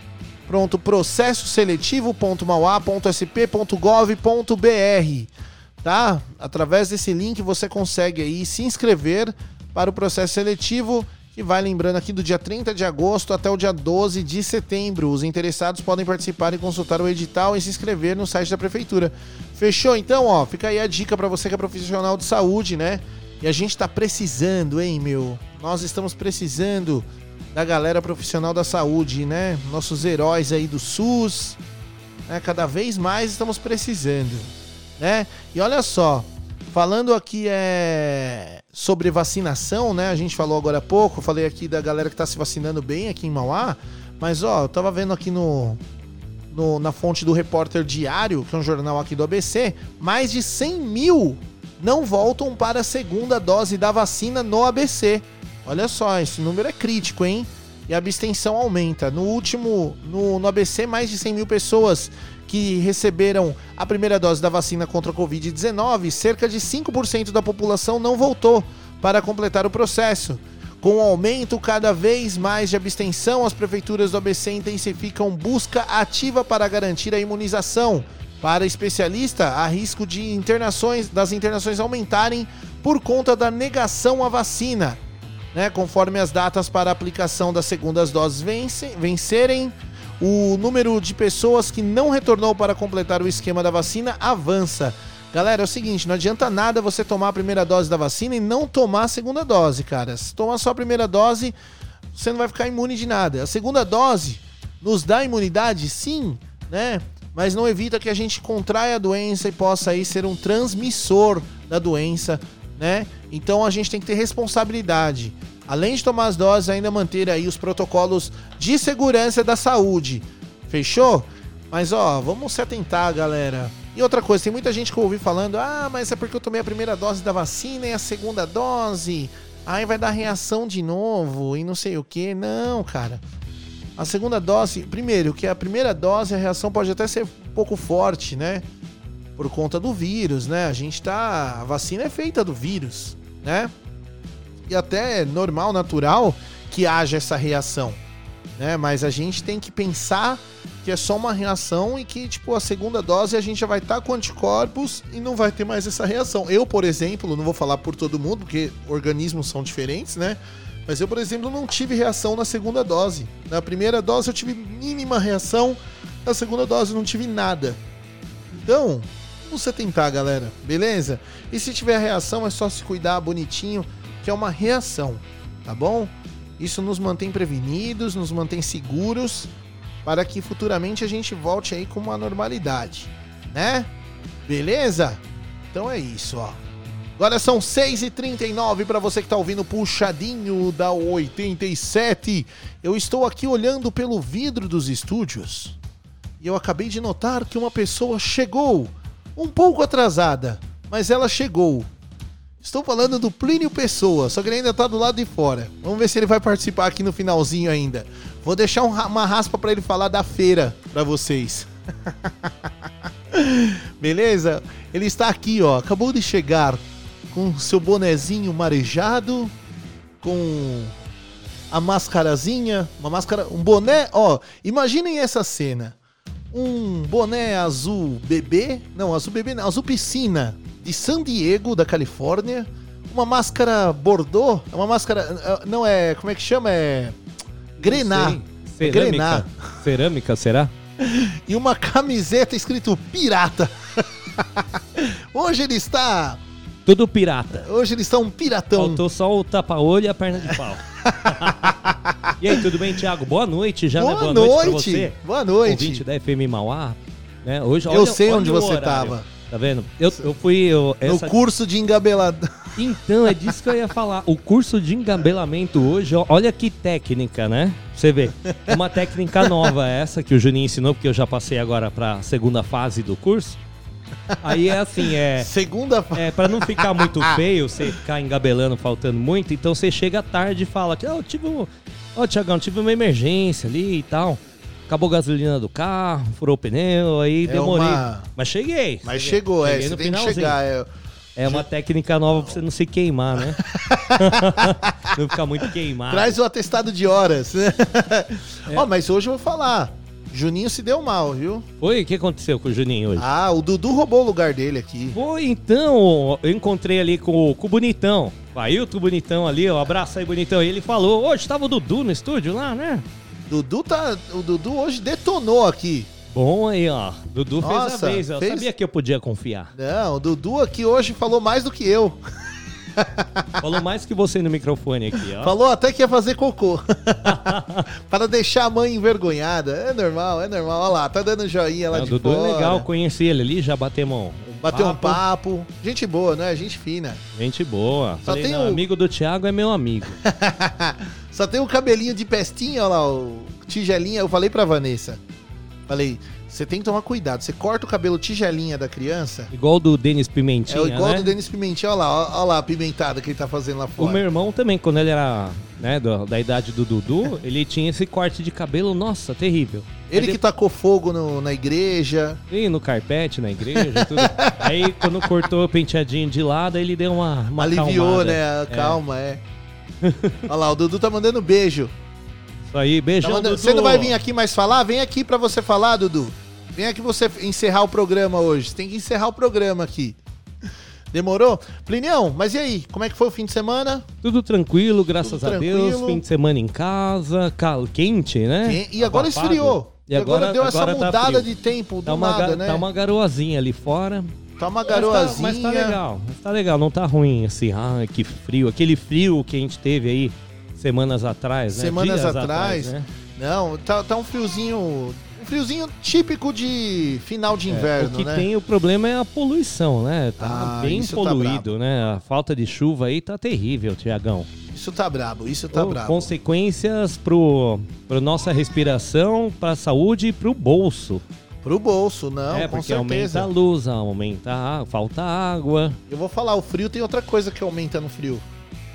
Speaker 4: Pronto, processoseletivo.mauá.sp.gov.br, tá? Através desse link você consegue aí se inscrever para o processo seletivo que vai lembrando aqui do dia 30 de agosto até o dia 12 de setembro. Os interessados podem participar e consultar o edital e se inscrever no site da prefeitura. Fechou? Então, ó, fica aí a dica para você que é profissional de saúde, né? E a gente tá precisando, hein, meu? Nós estamos precisando da galera profissional da saúde, né? Nossos heróis aí do SUS, né? Cada vez mais estamos precisando, né? E olha só, falando aqui é sobre vacinação, né? A gente falou agora há pouco, falei aqui da galera que tá se vacinando bem aqui em Mauá, mas ó, eu tava vendo aqui no, no- na fonte do Repórter Diário, que é um jornal aqui do ABC, mais de 100 mil não voltam para a segunda dose da vacina no ABC. Olha só, esse número é crítico, hein? E a abstenção aumenta. No último, no, no ABC, mais de 100 mil pessoas que receberam a primeira dose da vacina contra a Covid-19, cerca de 5% da população não voltou para completar o processo. Com o aumento cada vez mais de abstenção, as prefeituras do ABC intensificam busca ativa para garantir a imunização. Para especialista, há risco de internações, das internações aumentarem por conta da negação à vacina. Né? Conforme as datas para aplicação das segundas doses vence- vencerem, o número de pessoas que não retornou para completar o esquema da vacina avança. Galera, é o seguinte, não adianta nada você tomar a primeira dose da vacina e não tomar a segunda dose, cara. Se tomar só a primeira dose, você não vai ficar imune de nada. A segunda dose nos dá imunidade, sim, né? Mas não evita que a gente contraia a doença e possa aí ser um transmissor da doença, né? Então a gente tem que ter responsabilidade. Além de tomar as doses, ainda manter aí os protocolos de segurança da saúde. Fechou? Mas ó, vamos se atentar, galera. E outra coisa, tem muita gente que eu ouvi falando: "Ah, mas é porque eu tomei a primeira dose da vacina e a segunda dose, aí vai dar reação de novo e não sei o que". Não, cara. A segunda dose, primeiro, que a primeira dose a reação pode até ser um pouco forte, né? Por conta do vírus, né? A gente tá, a vacina é feita do vírus, né? E até normal, natural que haja essa reação, né? Mas a gente tem que pensar que é só uma reação e que, tipo, a segunda dose a gente já vai estar com anticorpos e não vai ter mais essa reação. Eu, por exemplo, não vou falar por todo mundo, porque organismos são diferentes, né? Mas eu, por exemplo, não tive reação na segunda dose. Na primeira dose eu tive mínima reação, na segunda dose eu não tive nada. Então, se tentar, galera, beleza? E se tiver reação, é só se cuidar bonitinho, que é uma reação, tá bom? Isso nos mantém prevenidos, nos mantém seguros, para que futuramente a gente volte aí com uma normalidade, né? Beleza? Então é isso, ó. Agora são 6h39 para você que tá ouvindo Puxadinho da 87. Eu estou aqui olhando pelo vidro dos estúdios e eu acabei de notar que uma pessoa chegou, um pouco atrasada, mas ela chegou. Estou falando do Plínio Pessoa, só que ele ainda tá do lado de fora. Vamos ver se ele vai participar aqui no finalzinho ainda. Vou deixar um uma raspa para ele falar da feira para vocês. Beleza? Ele está aqui, ó. Acabou de chegar com seu bonezinho marejado, com a mascarazinha, uma máscara, um boné, ó. Imaginem essa cena. Um boné azul bebê, não, azul bebê, não, azul piscina de San Diego, da Califórnia. Uma máscara bordô, é uma máscara, eh, não é, como é que chama? É grená.
Speaker 14: Sei.
Speaker 4: É grená.
Speaker 14: Cerâmica. Cerâmica, será?
Speaker 4: e uma camiseta escrito pirata. Hoje ele está.
Speaker 14: Tudo pirata.
Speaker 4: Hoje ele está um piratão.
Speaker 14: Faltou só o tapa-olho e a perna de pau. e aí, tudo bem, Thiago? Boa noite já,
Speaker 4: Boa
Speaker 14: né? Boa noite, pra
Speaker 4: noite.
Speaker 14: você.
Speaker 4: Boa noite.
Speaker 14: Ouvinte da FM Mauá. Né? Hoje,
Speaker 4: Eu
Speaker 14: olha-
Speaker 4: sei
Speaker 14: olha
Speaker 4: onde você
Speaker 14: horário. Tá vendo? Eu, eu fui... Eu, essa-
Speaker 4: curso de engabelado.
Speaker 14: Então, é disso que eu ia falar. O curso de engabelamento hoje, olha que técnica, né? Você vê. Uma técnica nova essa que o Juninho ensinou, porque eu já passei agora pra segunda fase do curso. Aí é assim, é.
Speaker 4: Segunda fase.
Speaker 14: É, pra não ficar muito feio, você ficar engabelando, faltando muito, então você chega tarde e fala que, ó, eu tive um. Ó, Tiagão, tive uma emergência ali e tal. Acabou a gasolina do carro, furou o pneu, aí
Speaker 4: É
Speaker 14: demorei.
Speaker 4: uma-
Speaker 14: Mas cheguei.
Speaker 4: Mas
Speaker 14: cheguei.
Speaker 4: chegou, é.
Speaker 14: Cheguei
Speaker 4: Você
Speaker 14: no
Speaker 4: tem que
Speaker 14: finalzinho.
Speaker 4: chegar. É,
Speaker 14: É uma técnica nova pra você não se queimar, né? não ficar muito queimado.
Speaker 4: Traz o atestado de horas. né?
Speaker 14: É.
Speaker 4: Ó, mas hoje eu vou falar. Juninho se deu mal, viu?
Speaker 14: Foi? O que aconteceu com o Juninho hoje?
Speaker 4: Ah, o Dudu roubou o lugar dele aqui.
Speaker 14: Foi, então, eu encontrei ali com, o- com o Bonitão. O Ailton Bonitão ali, ó, abraço aí, Bonitão. E ele falou, hoje tava o Dudu no estúdio lá, né?
Speaker 4: Dudu tá. O Dudu hoje detonou aqui.
Speaker 14: Bom aí, ó. Dudu fez
Speaker 4: Nossa,
Speaker 14: a vez, eu
Speaker 4: fez-
Speaker 14: sabia que eu podia confiar.
Speaker 4: Não, o Dudu aqui hoje falou mais do que eu.
Speaker 14: Falou mais que você no microfone aqui, ó.
Speaker 4: Falou até que ia fazer cocô. Para deixar a mãe envergonhada. É normal, é normal. Olha lá, tá dando joinha lá
Speaker 14: Não,
Speaker 4: de
Speaker 14: Dudu
Speaker 4: fora.
Speaker 14: é legal, conheci ele ali, já batemos um
Speaker 4: Bateu um papo. Gente boa, né? Gente fina.
Speaker 14: Gente boa.
Speaker 4: Só
Speaker 14: Falei,
Speaker 4: tem
Speaker 14: não,
Speaker 4: o-
Speaker 14: amigo do Thiago é meu amigo.
Speaker 4: Só tem o cabelinho de pestinha, olha lá, o tigelinha. Eu falei pra Vanessa. Falei, você tem que tomar cuidado. Você corta o cabelo tigelinha da criança.
Speaker 14: Igual do Denis Pimentinha,
Speaker 4: é igual
Speaker 14: né?
Speaker 4: do Denis Pimentinha. Olha lá, olha lá a pimentada que ele tá fazendo lá
Speaker 14: O
Speaker 4: fora.
Speaker 14: meu irmão também, quando ele era né, do- da idade do Dudu, ele tinha esse corte de cabelo, nossa, terrível.
Speaker 4: Ele que tacou fogo no- na igreja.
Speaker 14: E no carpete, na igreja, tudo. Aí quando cortou o penteadinho de lado, ele deu uma, uma
Speaker 4: Aliviou, né?
Speaker 14: É.
Speaker 4: Calma, é. Olha lá, o Dudu tá mandando beijo.
Speaker 14: Isso aí,
Speaker 4: Tá
Speaker 14: beijão,
Speaker 4: mandando-
Speaker 14: Dudu.
Speaker 4: Você não vai vir aqui mais falar? Vem aqui pra você falar, Dudu. Vem aqui você encerrar o programa hoje. Você tem que encerrar o programa aqui. Demorou? Plinião, mas e aí? Como é que foi o fim de semana?
Speaker 14: Tudo tranquilo, graças
Speaker 4: Tudo
Speaker 14: a Deus.
Speaker 4: tranquilo.
Speaker 14: Fim de semana em casa, cal- quente, né?
Speaker 4: E agora
Speaker 14: Abafado.
Speaker 4: esfriou.
Speaker 14: E
Speaker 4: agora,
Speaker 14: agora,
Speaker 4: deu essa
Speaker 14: agora tá
Speaker 4: mudada
Speaker 14: frio.
Speaker 4: de tempo do
Speaker 14: Tá uma,
Speaker 4: nada, né?
Speaker 14: tá uma garoazinha ali fora.
Speaker 4: Tá uma
Speaker 14: Mas tá-
Speaker 4: garoazinha.
Speaker 14: Mas tá, legal, mas tá legal, não tá ruim assim. Ah, que frio. Aquele frio que a gente teve aí semanas atrás, né?
Speaker 4: Semanas
Speaker 14: Dias
Speaker 4: atrás.
Speaker 14: né?
Speaker 4: Não, tá, tá um friozinho. Friozinho típico de final de
Speaker 14: É,
Speaker 4: inverno,
Speaker 14: o que
Speaker 4: né?
Speaker 14: tem o problema é a poluição, né? Tá
Speaker 4: Ah,
Speaker 14: bem
Speaker 4: tá
Speaker 14: poluído, né? A falta de chuva aí tá terrível, Tiagão.
Speaker 4: Isso tá brabo, isso tá brabo.
Speaker 14: Consequências pro, pro nossa respiração, pra saúde e pro bolso.
Speaker 4: Pro bolso, não,
Speaker 14: é,
Speaker 4: com
Speaker 14: porque
Speaker 4: certeza.
Speaker 14: aumenta a luz, aumenta a falta água.
Speaker 4: Eu vou falar, o frio tem outra coisa que aumenta no frio.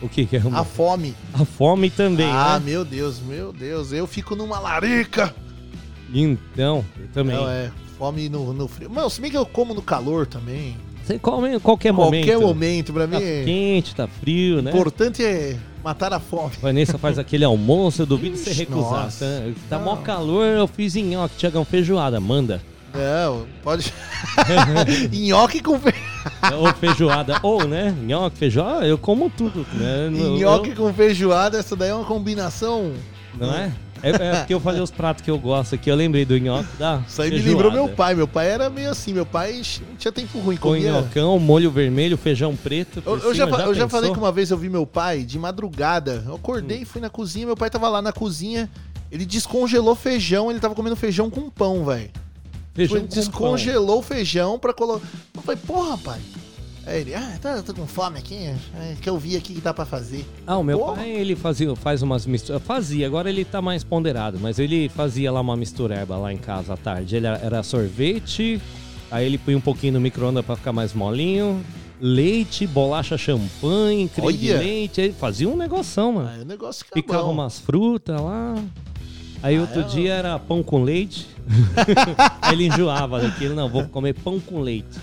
Speaker 14: O que que é
Speaker 4: A fome.
Speaker 14: A fome também,
Speaker 4: ah,
Speaker 14: né?
Speaker 4: meu Deus, meu Deus. Eu fico numa larica.
Speaker 14: Então, eu também.
Speaker 4: Não, é. Fome no, no frio. Mano, se bem que eu como no calor também.
Speaker 14: Você come em qualquer momento.
Speaker 4: Qualquer momento, pra mim.
Speaker 14: Tá
Speaker 4: é-
Speaker 14: quente, tá frio,
Speaker 4: O
Speaker 14: né?
Speaker 4: importante é matar a fome.
Speaker 14: Vanessa faz aquele almoço, eu duvido você recusar.
Speaker 4: nossa.
Speaker 14: Tá, tá mó calor, eu fiz nhoque, Tiagão, feijoada, manda.
Speaker 4: Não, pode. Nhoque com fe...
Speaker 14: ou feijoada, ou, né? Nhoque, feijoada, eu como tudo, né? Eu-
Speaker 4: Nhoque com feijoada, essa daí é uma combinação.
Speaker 14: Não é? É, é porque eu falei os pratos que eu gosto aqui, eu lembrei do nhoque da
Speaker 4: Isso aí me lembrou meu pai. Meu pai era meio assim. Meu pai não tinha tempo ruim.
Speaker 14: Com
Speaker 4: Comia...
Speaker 14: nhocão, molho vermelho, feijão preto.
Speaker 4: Eu, eu já,
Speaker 14: cima,
Speaker 4: fa- eu já falei que uma vez eu vi meu pai de madrugada. Eu
Speaker 14: Hum.
Speaker 4: acordei, fui na cozinha, meu pai tava lá na cozinha. Ele descongelou feijão, ele tava comendo feijão com pão, velho.
Speaker 14: Feijão
Speaker 4: descongelou o feijão pra colocar. Eu falei, porra, pai. Aí ele, ah, tá, tô com fome aqui, é, que eu vi aqui que dá pra fazer.
Speaker 14: Ah, o meu pai, ele fazia, faz umas misturas. Fazia, agora ele tá mais ponderado, mas ele fazia lá uma mistureba lá em casa à tarde. Ele era, era sorvete, aí ele põe um pouquinho no micro-ondas pra ficar mais molinho. Leite, bolacha champanhe, creme de
Speaker 4: Olha.
Speaker 14: leite. Ele fazia um negoção, mano.
Speaker 4: Aí o negócio fica
Speaker 14: Picava
Speaker 4: bom.
Speaker 14: umas frutas lá. Aí outro
Speaker 4: é,
Speaker 14: dia era pão com leite. aí ele enjoava daquilo. Não, vou comer pão com leite.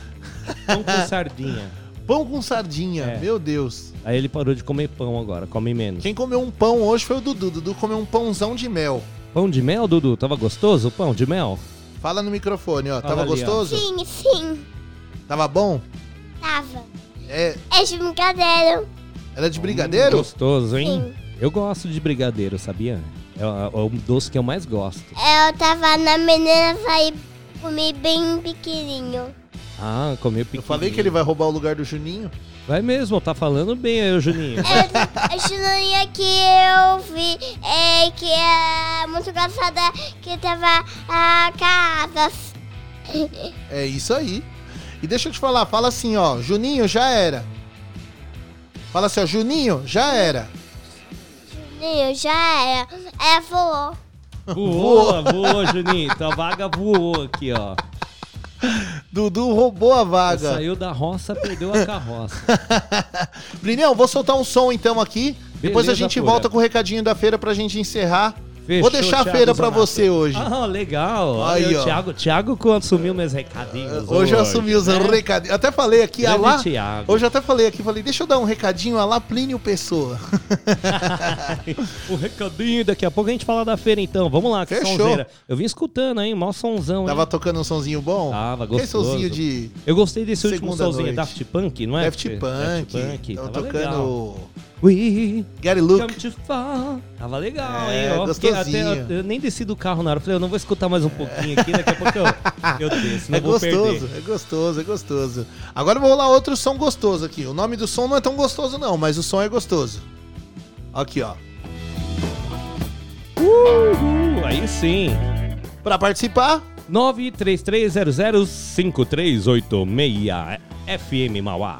Speaker 14: Pão com sardinha.
Speaker 4: Pão com sardinha,
Speaker 14: É.
Speaker 4: meu Deus.
Speaker 14: Aí ele parou de comer pão agora, come menos.
Speaker 4: Quem comeu um pão hoje foi o Dudu. Dudu comeu um pãozão de mel.
Speaker 14: Pão de mel, Dudu? Tava gostoso o pão de mel?
Speaker 4: Fala no microfone, ó.
Speaker 14: Fala
Speaker 4: Tava
Speaker 14: ali, ó.
Speaker 4: gostoso?
Speaker 5: Sim, sim,
Speaker 4: Tava bom?
Speaker 5: tava.
Speaker 4: É,
Speaker 5: É de brincadeira.
Speaker 4: era de brigadeiro?
Speaker 14: Gostoso, hein?
Speaker 5: Sim.
Speaker 14: Eu gosto de brigadeiro, sabia? É, o- é o doce que eu mais gosto.
Speaker 5: Eu tava na menina saí comi bem pequenininho.
Speaker 14: Ah, comeu pequenininho.
Speaker 4: Eu falei que ele vai roubar o lugar do Juninho.
Speaker 14: Vai mesmo, tá falando bem aí, ô Juninho.
Speaker 5: A chinelinha que eu vi é que é muito engraçada que tava a casa.
Speaker 4: É isso aí. E deixa eu te falar, fala assim, ó, Juninho já era. Fala assim, ó, Juninho já era.
Speaker 5: Juninho, já era. É, voou.
Speaker 14: Voou, voou, Juninho. Tua vaga voou aqui, ó.
Speaker 4: Dudu roubou a vaga.
Speaker 14: Saiu da roça, perdeu a carroça.
Speaker 4: Brinão, vou soltar um som então aqui. Depois a
Speaker 14: Beleza,
Speaker 4: gente
Speaker 14: pura.
Speaker 4: volta com o recadinho da feira pra gente encerrar.
Speaker 14: Fechou,
Speaker 4: vou deixar a feira pra
Speaker 14: Zanato.
Speaker 4: você hoje.
Speaker 14: Ah, legal.
Speaker 4: Aí,
Speaker 14: Aí,
Speaker 4: ó.
Speaker 14: Thiago, Thiago quando assumiu meus recadinhos.
Speaker 4: Hoje eu assumi os
Speaker 14: né?
Speaker 4: recadinhos. Até falei aqui, a
Speaker 14: Grande
Speaker 4: lá.
Speaker 14: Thiago.
Speaker 4: Hoje até falei aqui, falei, deixa eu dar um recadinho a lá Plínio Pessoa.
Speaker 14: o recadinho, daqui a pouco a gente fala da feira então. Vamos lá, que
Speaker 4: Fechou.
Speaker 14: sonzeira. Eu vim escutando aí, mó sonzão. hein?
Speaker 4: Tava tocando um sonzinho bom?
Speaker 14: Tava gostoso.
Speaker 4: sonzinho de
Speaker 14: Eu gostei desse último sonzinho,
Speaker 4: noite.
Speaker 14: Daft Punk, não é?
Speaker 4: Daft? Punk.
Speaker 14: Daft Punk.
Speaker 4: Tava tocando
Speaker 14: legal. We
Speaker 4: Get It Look.
Speaker 14: Tava legal,
Speaker 4: É,
Speaker 14: hein? Ó, até, eu, eu nem desci do carro na hora. Eu falei, eu não vou escutar mais um pouquinho aqui, daqui a pouco eu, eu desço. Não
Speaker 4: É
Speaker 14: vou
Speaker 4: gostoso,
Speaker 14: perder.
Speaker 4: é gostoso, é gostoso. Agora eu vou rolar outro som gostoso aqui. O nome do som não é tão gostoso, não, mas o som é gostoso. Aqui, ó.
Speaker 14: Uhul, aí sim.
Speaker 4: Pra participar,
Speaker 14: 933005386 FM Mauá.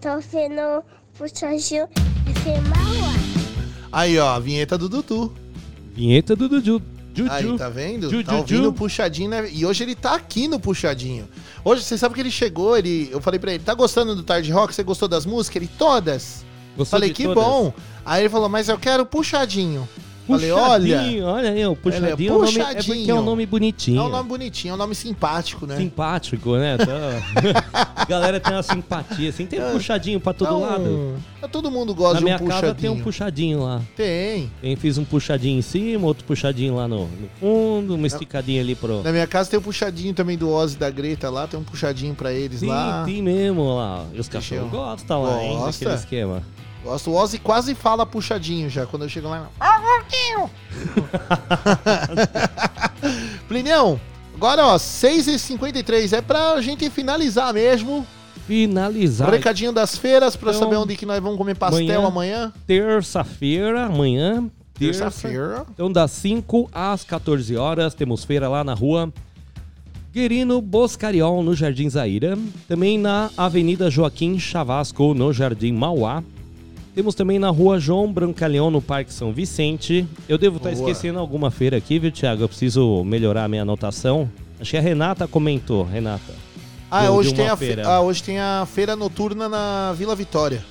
Speaker 5: Tô ouvindo puxadinho de firmar
Speaker 4: Aí, ó, a vinheta do Dudu.
Speaker 14: Vinheta do Dudu. Juju.
Speaker 4: Aí, tá vendo?
Speaker 14: Ju,
Speaker 4: tá
Speaker 14: ju,
Speaker 4: ouvindo o puxadinho, né? E hoje ele tá aqui no puxadinho. Hoje, você sabe que ele chegou, ele, eu falei pra ele, tá gostando do Tarde Rock? Você gostou das músicas? Ele, todas.
Speaker 14: Gostou
Speaker 4: falei, que
Speaker 14: todas?
Speaker 4: bom. Aí ele falou, mas eu quero puxadinho. Falei,
Speaker 14: Puxadinho,
Speaker 4: olha.
Speaker 14: olha aí, o puxadinho,
Speaker 4: Ele é
Speaker 14: é o nome- é
Speaker 4: puxadinho.
Speaker 14: porque é um nome bonitinho.
Speaker 4: É um nome bonitinho, é um nome simpático, né?
Speaker 14: Simpático, né? Tá- A galera tem uma simpatia, assim, tem um puxadinho pra todo lado.
Speaker 4: Todo mundo gosta
Speaker 14: Na
Speaker 4: de um
Speaker 14: minha
Speaker 4: puxadinho.
Speaker 14: casa tem um puxadinho lá.
Speaker 4: Tem.
Speaker 14: Tem, fiz um puxadinho em cima, outro puxadinho lá no, no fundo, uma esticadinha ali pro...
Speaker 4: Na minha casa tem um puxadinho também do Ozzy da Greta lá, tem um puxadinho pra eles
Speaker 14: Sim,
Speaker 4: lá.
Speaker 14: tem mesmo lá. E os cachorros gostam lá, hein,
Speaker 4: Gosta?
Speaker 14: daquele esquema.
Speaker 4: Gosto. O Ozzy quase fala puxadinho já, quando eu chego lá. Gordinho! Plinião, agora ó, 6h53, é pra gente finalizar mesmo.
Speaker 14: Finalizar.
Speaker 4: Recadinho das feiras pra
Speaker 14: Então,
Speaker 4: saber onde que nós vamos comer pastel amanhã.
Speaker 14: Terça-feira, amanhã. terça.
Speaker 4: Terça-feira.
Speaker 14: Então, das 5 às 14 horas, temos feira lá na rua Guerino Boscariol, no Jardim Zaira. Também na Avenida Joaquim Chavasco, no Jardim Mauá. Temos também na rua João Brancalhão, no Parque São Vicente. Eu devo estar
Speaker 4: Boa.
Speaker 14: esquecendo alguma feira aqui, viu, Thiago? Eu preciso melhorar a minha anotação. Acho que a Renata comentou, Renata.
Speaker 4: Ah,
Speaker 14: de-
Speaker 4: hoje
Speaker 14: de
Speaker 4: tem, a fe-
Speaker 14: feira.
Speaker 4: ah, hoje tem a feira noturna na Vila Vitória.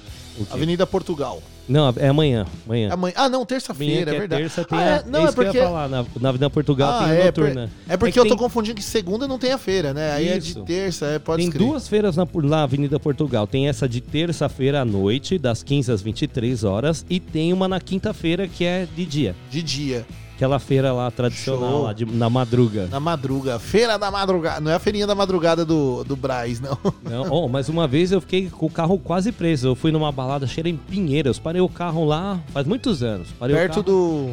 Speaker 4: Avenida Portugal.
Speaker 14: Não, é amanhã. Amanhã.
Speaker 4: Amanhã. Ah, não, terça-feira, é
Speaker 14: é
Speaker 4: verdade.
Speaker 14: terça tem
Speaker 4: Ah,
Speaker 14: a,
Speaker 4: é, não,
Speaker 14: é
Speaker 4: é
Speaker 14: isso que eu
Speaker 4: porque.
Speaker 14: ia falar. Na, na Avenida Portugal
Speaker 4: Ah,
Speaker 14: tem
Speaker 4: é,
Speaker 14: noturna.
Speaker 4: per- é porque
Speaker 14: que
Speaker 4: eu tô
Speaker 14: tem-
Speaker 4: confundindo que segunda não tem a feira, né? Aí é de
Speaker 14: Isso.
Speaker 4: terça, é, pode
Speaker 14: Tem
Speaker 4: escrever.
Speaker 14: duas feiras na, na Avenida Portugal. Tem essa de terça-feira à noite, das 15 às 23 horas. E tem uma na quinta-feira que é de dia.
Speaker 4: De dia.
Speaker 14: Aquela feira lá tradicional,
Speaker 4: Show.
Speaker 14: lá de- na madruga.
Speaker 4: Na madruga. Feira da madrugada. Não é a feirinha da madrugada do, do Braz, não.
Speaker 14: Não, oh, mas uma vez eu fiquei com o carro quase preso. Eu fui numa balada cheia em Pinheiros. Parei o carro lá faz muitos anos. Parei
Speaker 4: Perto do.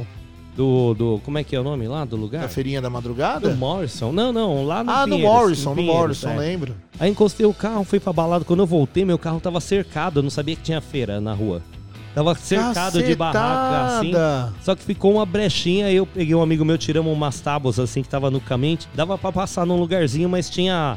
Speaker 14: do, do. Como é que é o nome lá do lugar?
Speaker 4: Da feirinha da madrugada?
Speaker 14: Do Morrison. Não, não, lá no
Speaker 4: Ah, no
Speaker 14: Pinheiros,
Speaker 4: Morrison,
Speaker 14: em
Speaker 4: no
Speaker 14: Pinheiros,
Speaker 4: Morrison,
Speaker 14: é.
Speaker 4: lembro.
Speaker 14: Aí encostei o carro, fui pra balada. Quando eu voltei, meu carro tava cercado. Eu não sabia que tinha feira na rua. Tava cercado de barraca, assim.
Speaker 4: Cacetada!
Speaker 14: Só que ficou uma brechinha. Eu peguei um amigo meu, tiramos umas tábuas, assim, que tava no caminho. Dava pra passar num lugarzinho, mas tinha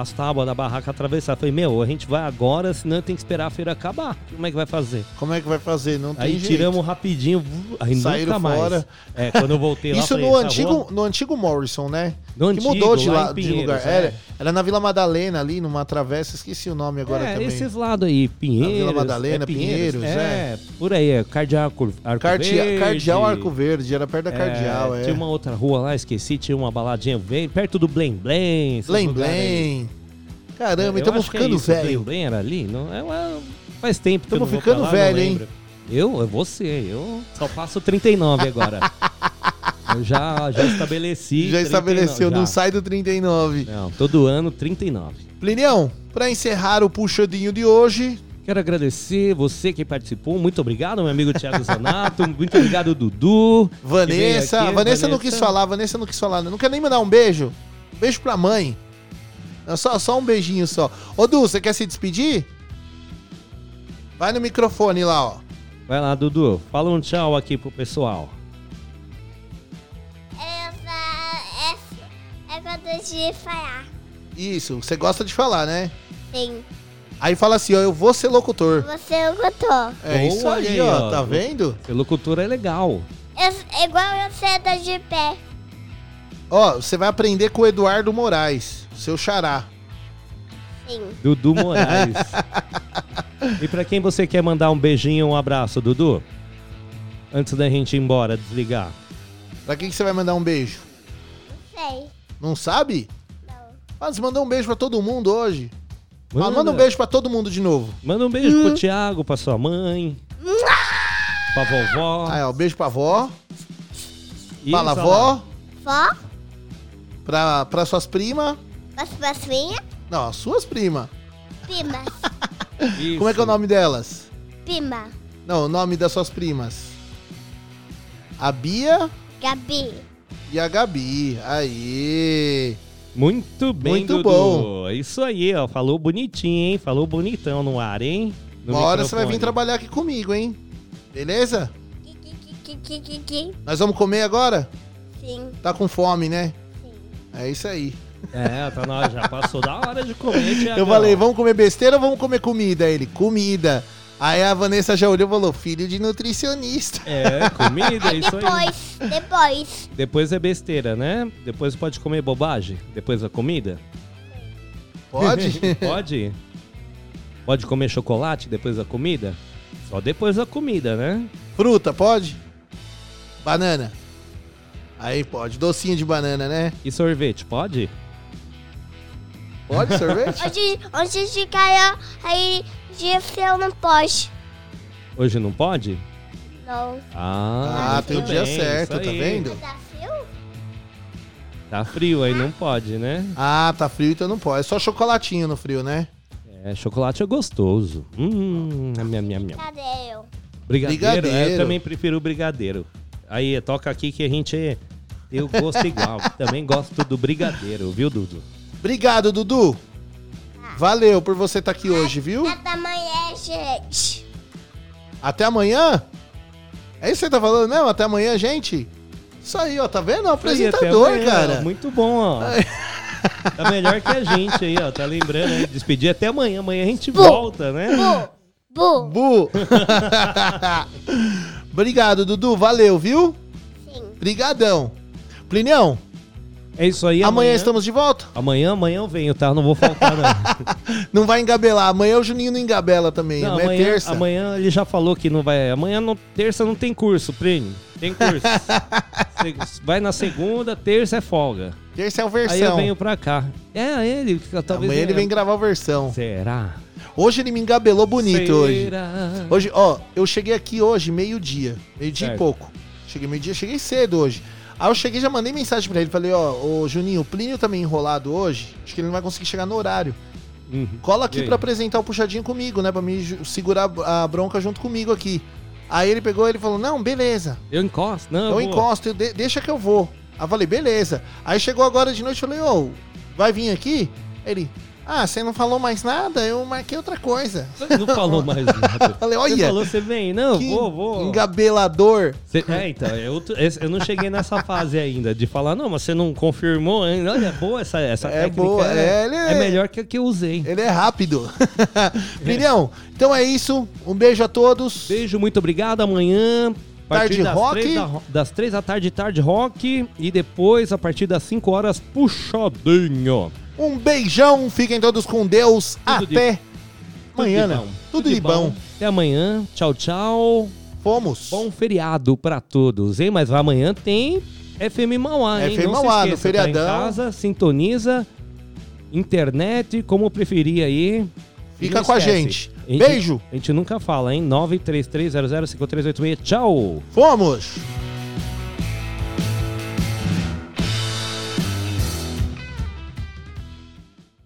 Speaker 14: as tábuas da barraca atravessadas. Falei, meu, a gente vai agora, senão tem que esperar a feira acabar. Como é que vai fazer?
Speaker 4: Como é que vai fazer? Não tem
Speaker 14: Aí
Speaker 4: jeito.
Speaker 14: tiramos rapidinho, aí
Speaker 4: Saíram
Speaker 14: nunca mais.
Speaker 4: fora.
Speaker 14: É, quando eu voltei lá,
Speaker 4: Isso
Speaker 14: falei,
Speaker 4: no
Speaker 14: "Essa
Speaker 4: antigo,
Speaker 14: rua-
Speaker 4: no antigo Morrison, né?
Speaker 14: No
Speaker 4: que
Speaker 14: antigo,
Speaker 4: mudou de,
Speaker 14: lá
Speaker 4: de
Speaker 14: Pinheiros,
Speaker 4: lugar.
Speaker 14: é.
Speaker 4: Era, era na Vila Madalena, ali, numa travessa, esqueci o nome agora
Speaker 14: é,
Speaker 4: também.
Speaker 14: esses lados aí, Pinheiros.
Speaker 4: Vila Madalena,
Speaker 14: é
Speaker 4: Pinheiros,
Speaker 14: é. por aí, é Cardeal Arco, Arco
Speaker 4: Cardia-
Speaker 14: Verde.
Speaker 4: Cardeal Arco Verde, era perto da Cardeal, é.
Speaker 14: Tinha uma outra rua lá, esqueci, tinha uma baladinha bem perto do Blém Blém.
Speaker 4: Blém. Blém. Caramba,
Speaker 14: Eu
Speaker 4: estamos
Speaker 14: que é
Speaker 4: ficando
Speaker 14: Blém
Speaker 4: velho.
Speaker 14: Blém era ali? Não, é, uma- faz tempo que vou
Speaker 4: ficando
Speaker 14: lá,
Speaker 4: velho, hein?
Speaker 14: Eu? É você, eu só faço 39 agora. eu já, já estabeleci.
Speaker 4: Já
Speaker 14: 39,
Speaker 4: estabeleceu,
Speaker 14: já.
Speaker 4: não sai do 39.
Speaker 14: Não, todo ano 39.
Speaker 4: Plinião, pra encerrar o puxadinho de hoje,
Speaker 14: Quero agradecer você que participou. Muito obrigado, meu amigo Thiago Zanato. Muito obrigado, Dudu.
Speaker 4: Vanessa,
Speaker 14: aqui.
Speaker 4: Vanessa não quis falar, Vanessa não quis falar, não quer nem mandar um beijo. Um beijo pra mãe. Não, Só, só um beijinho só. Ô, Du, você quer se despedir? Vai no microfone lá, ó.
Speaker 14: Vai lá, Dudu. Fala um tchau aqui pro pessoal.
Speaker 5: Essa, essa é quando eu de falar.
Speaker 4: Isso, você gosta de falar, né?
Speaker 5: Sim.
Speaker 4: Aí fala assim, ó, eu vou ser locutor.
Speaker 5: Você gostou.
Speaker 4: É isso
Speaker 14: Boa,
Speaker 4: aí,
Speaker 14: olha
Speaker 4: ó, tá vendo?
Speaker 14: Ser locutor é legal.
Speaker 5: Eu, igual eu senta de pé.
Speaker 4: Ó, você vai aprender com o Eduardo Moraes, seu xará.
Speaker 5: Sim.
Speaker 14: Dudu Moraes. e pra quem você quer mandar um beijinho, um abraço, Dudu? Antes da gente ir embora, desligar.
Speaker 4: Pra quem que você vai mandar um beijo?
Speaker 5: Sei.
Speaker 4: Não sabe? Não. Ah, você mandou um beijo pra todo mundo hoje. Ah,
Speaker 14: Manda.
Speaker 4: manda um beijo pra todo mundo de novo.
Speaker 14: Manda um beijo pro Thiago, pra sua mãe. pra vovó.
Speaker 4: Ah, é, ó, beijo pra pra
Speaker 14: olha
Speaker 4: avó,
Speaker 5: Vó,
Speaker 4: pra, pra suas primas.
Speaker 5: As passinhas,
Speaker 4: Não, suas primas.
Speaker 5: pimas,
Speaker 14: Isso.
Speaker 4: Como é que é o nome delas?
Speaker 5: pima,
Speaker 4: Não, o nome das suas primas. A Bia
Speaker 5: Gabi.
Speaker 4: e a Gabi. Aí.
Speaker 14: Muito bem,
Speaker 4: Muito
Speaker 14: Dudu.
Speaker 4: bom.
Speaker 14: É Isso aí, ó. Falou bonitinho, hein? Falou bonitão no ar, hein? No
Speaker 4: Uma hora você vai vir trabalhar aqui comigo, hein? Beleza? Nós vamos comer agora?
Speaker 5: Sim.
Speaker 4: Tá com fome, né? É isso aí.
Speaker 14: É, tá na hora, já passou da hora de comer, Thiago.
Speaker 4: Eu falei, vamos comer besteira ou vamos comer comida? Ele, comida. Aí a Vanessa já olhou e falou, filho de nutricionista.
Speaker 14: É, comida, é isso aí.
Speaker 5: Depois, depois.
Speaker 14: Depois é besteira, né? Depois pode comer bobagem? Depois da comida?
Speaker 4: Pode?
Speaker 14: pode? Pode comer chocolate depois da comida? Só depois da comida, né?
Speaker 4: Fruta, pode? Banana. Aí pode. Docinho de banana, né?
Speaker 14: E sorvete, pode?
Speaker 4: Pode sorvete?
Speaker 5: Hoje, hoje de cara, aí de frio não pode.
Speaker 14: Hoje não pode?
Speaker 5: Não.
Speaker 14: Ah,
Speaker 4: Ah, tem o dia
Speaker 14: bem,
Speaker 4: certo,
Speaker 14: isso
Speaker 4: tá
Speaker 14: aí.
Speaker 4: vendo?
Speaker 5: Tá frio?
Speaker 14: Tá frio aí, não pode, né?
Speaker 4: Ah, tá frio, então não pode. É só chocolatinho no frio, né?
Speaker 14: É, chocolate é gostoso. Hum, minha, minha, minha.
Speaker 5: Cadê eu?
Speaker 14: Brigadeiro, é,
Speaker 4: Brigadeiro.
Speaker 14: eu também prefiro o brigadeiro. Aí, toca aqui que a gente é. Eu gosto igual. também gosto do brigadeiro, viu, Dudu?
Speaker 4: Obrigado, Dudu. Valeu por você estar aqui hoje, viu?
Speaker 5: Até amanhã, gente.
Speaker 4: Até amanhã? É isso que você tá falando mesmo? Até amanhã, gente? Isso aí, ó, tá vendo? É um
Speaker 14: Aí, até
Speaker 4: apresentador,
Speaker 14: amanhã,
Speaker 4: cara.
Speaker 14: Muito bom, ó. Tá melhor que a gente aí, ó. Tá lembrando aí? Despedir até amanhã. Amanhã a gente volta, né?
Speaker 5: Bu.
Speaker 4: Bu. Obrigado, Dudu. Valeu, viu?
Speaker 5: Sim.
Speaker 4: Brigadão. Plinião,
Speaker 14: É isso aí.
Speaker 4: amanhã estamos de volta.
Speaker 14: Amanhã, amanhã eu venho, tá? Não vou faltar, não.
Speaker 4: Não vai engabelar. Amanhã o Juninho não engabela também.
Speaker 14: Não,
Speaker 4: amanhã,
Speaker 14: amanhã,
Speaker 4: é terça.
Speaker 14: amanhã ele já falou que não vai. Amanhã, no, terça, não tem curso, Plínio. Tem curso. Vai na segunda, terça é folga.
Speaker 4: Terça é o
Speaker 14: Aí eu
Speaker 4: versão.
Speaker 14: venho pra cá. É, ele. Talvez
Speaker 4: Amanhã ele vem gravar o versão.
Speaker 14: Será?
Speaker 4: Hoje ele me engabelou bonito hoje.
Speaker 14: Será?
Speaker 4: Hoje, ó, eu cheguei aqui hoje meio-dia. Meio-dia e pouco. Cheguei meio-dia, cheguei cedo hoje. Aí eu cheguei já mandei mensagem pra ele. Falei, ó, ô Juninho, o Plínio tá meio enrolado hoje. Acho que ele não vai conseguir chegar no horário.
Speaker 14: Uhum.
Speaker 4: Cola aqui pra apresentar o puxadinho comigo, né? Pra me segurar a bronca junto comigo aqui. Aí ele pegou ele falou: Não, beleza.
Speaker 14: Eu encosto? Não,
Speaker 4: Eu, encosto, eu de- deixa que eu vou. Aí eu falei, beleza. Aí chegou agora de noite, eu falei, ô, vai vir aqui? Ele, ah, você não falou mais nada? Eu marquei outra coisa.
Speaker 14: Não falou mais nada.
Speaker 4: Falei,
Speaker 14: Você
Speaker 4: olha,
Speaker 14: falou, você vem? Não, vou, vou.
Speaker 4: engabelador.
Speaker 14: É, então, eu, esse- eu não cheguei nessa fase ainda de falar, não, mas você não confirmou ainda. Olha, boa essa, essa
Speaker 4: É
Speaker 14: técnica.
Speaker 4: boa,
Speaker 14: é,
Speaker 4: é, ele
Speaker 14: é
Speaker 4: é-
Speaker 14: melhor que a que eu usei.
Speaker 4: Ele é rápido. Plinião, então é isso. Um beijo a todos.
Speaker 14: Beijo, muito obrigado. Amanhã
Speaker 4: Tarde
Speaker 14: das
Speaker 4: rock.
Speaker 14: Três da, ro- das três da tarde, tarde rock. E depois, a partir das 5 horas, puxadinho.
Speaker 4: Um beijão, fiquem todos com Deus.
Speaker 14: Tudo de-
Speaker 4: Até amanhã,
Speaker 14: de
Speaker 4: né?
Speaker 14: bom.
Speaker 4: Tudo de bom.
Speaker 14: Até amanhã. Tchau, tchau.
Speaker 4: Fomos.
Speaker 14: Bom feriado pra todos, hein? Mas amanhã tem FM Mauá, hein?
Speaker 4: FM
Speaker 14: Não
Speaker 4: Mauá, no
Speaker 14: esqueça,
Speaker 4: feriadão.
Speaker 14: Tá em casa, sintoniza, internet, como preferir aí.
Speaker 4: Fica com a gente.
Speaker 14: a gente.
Speaker 4: Beijo.
Speaker 14: A gente nunca fala, hein? 933005386. Tchau!
Speaker 4: Fomos.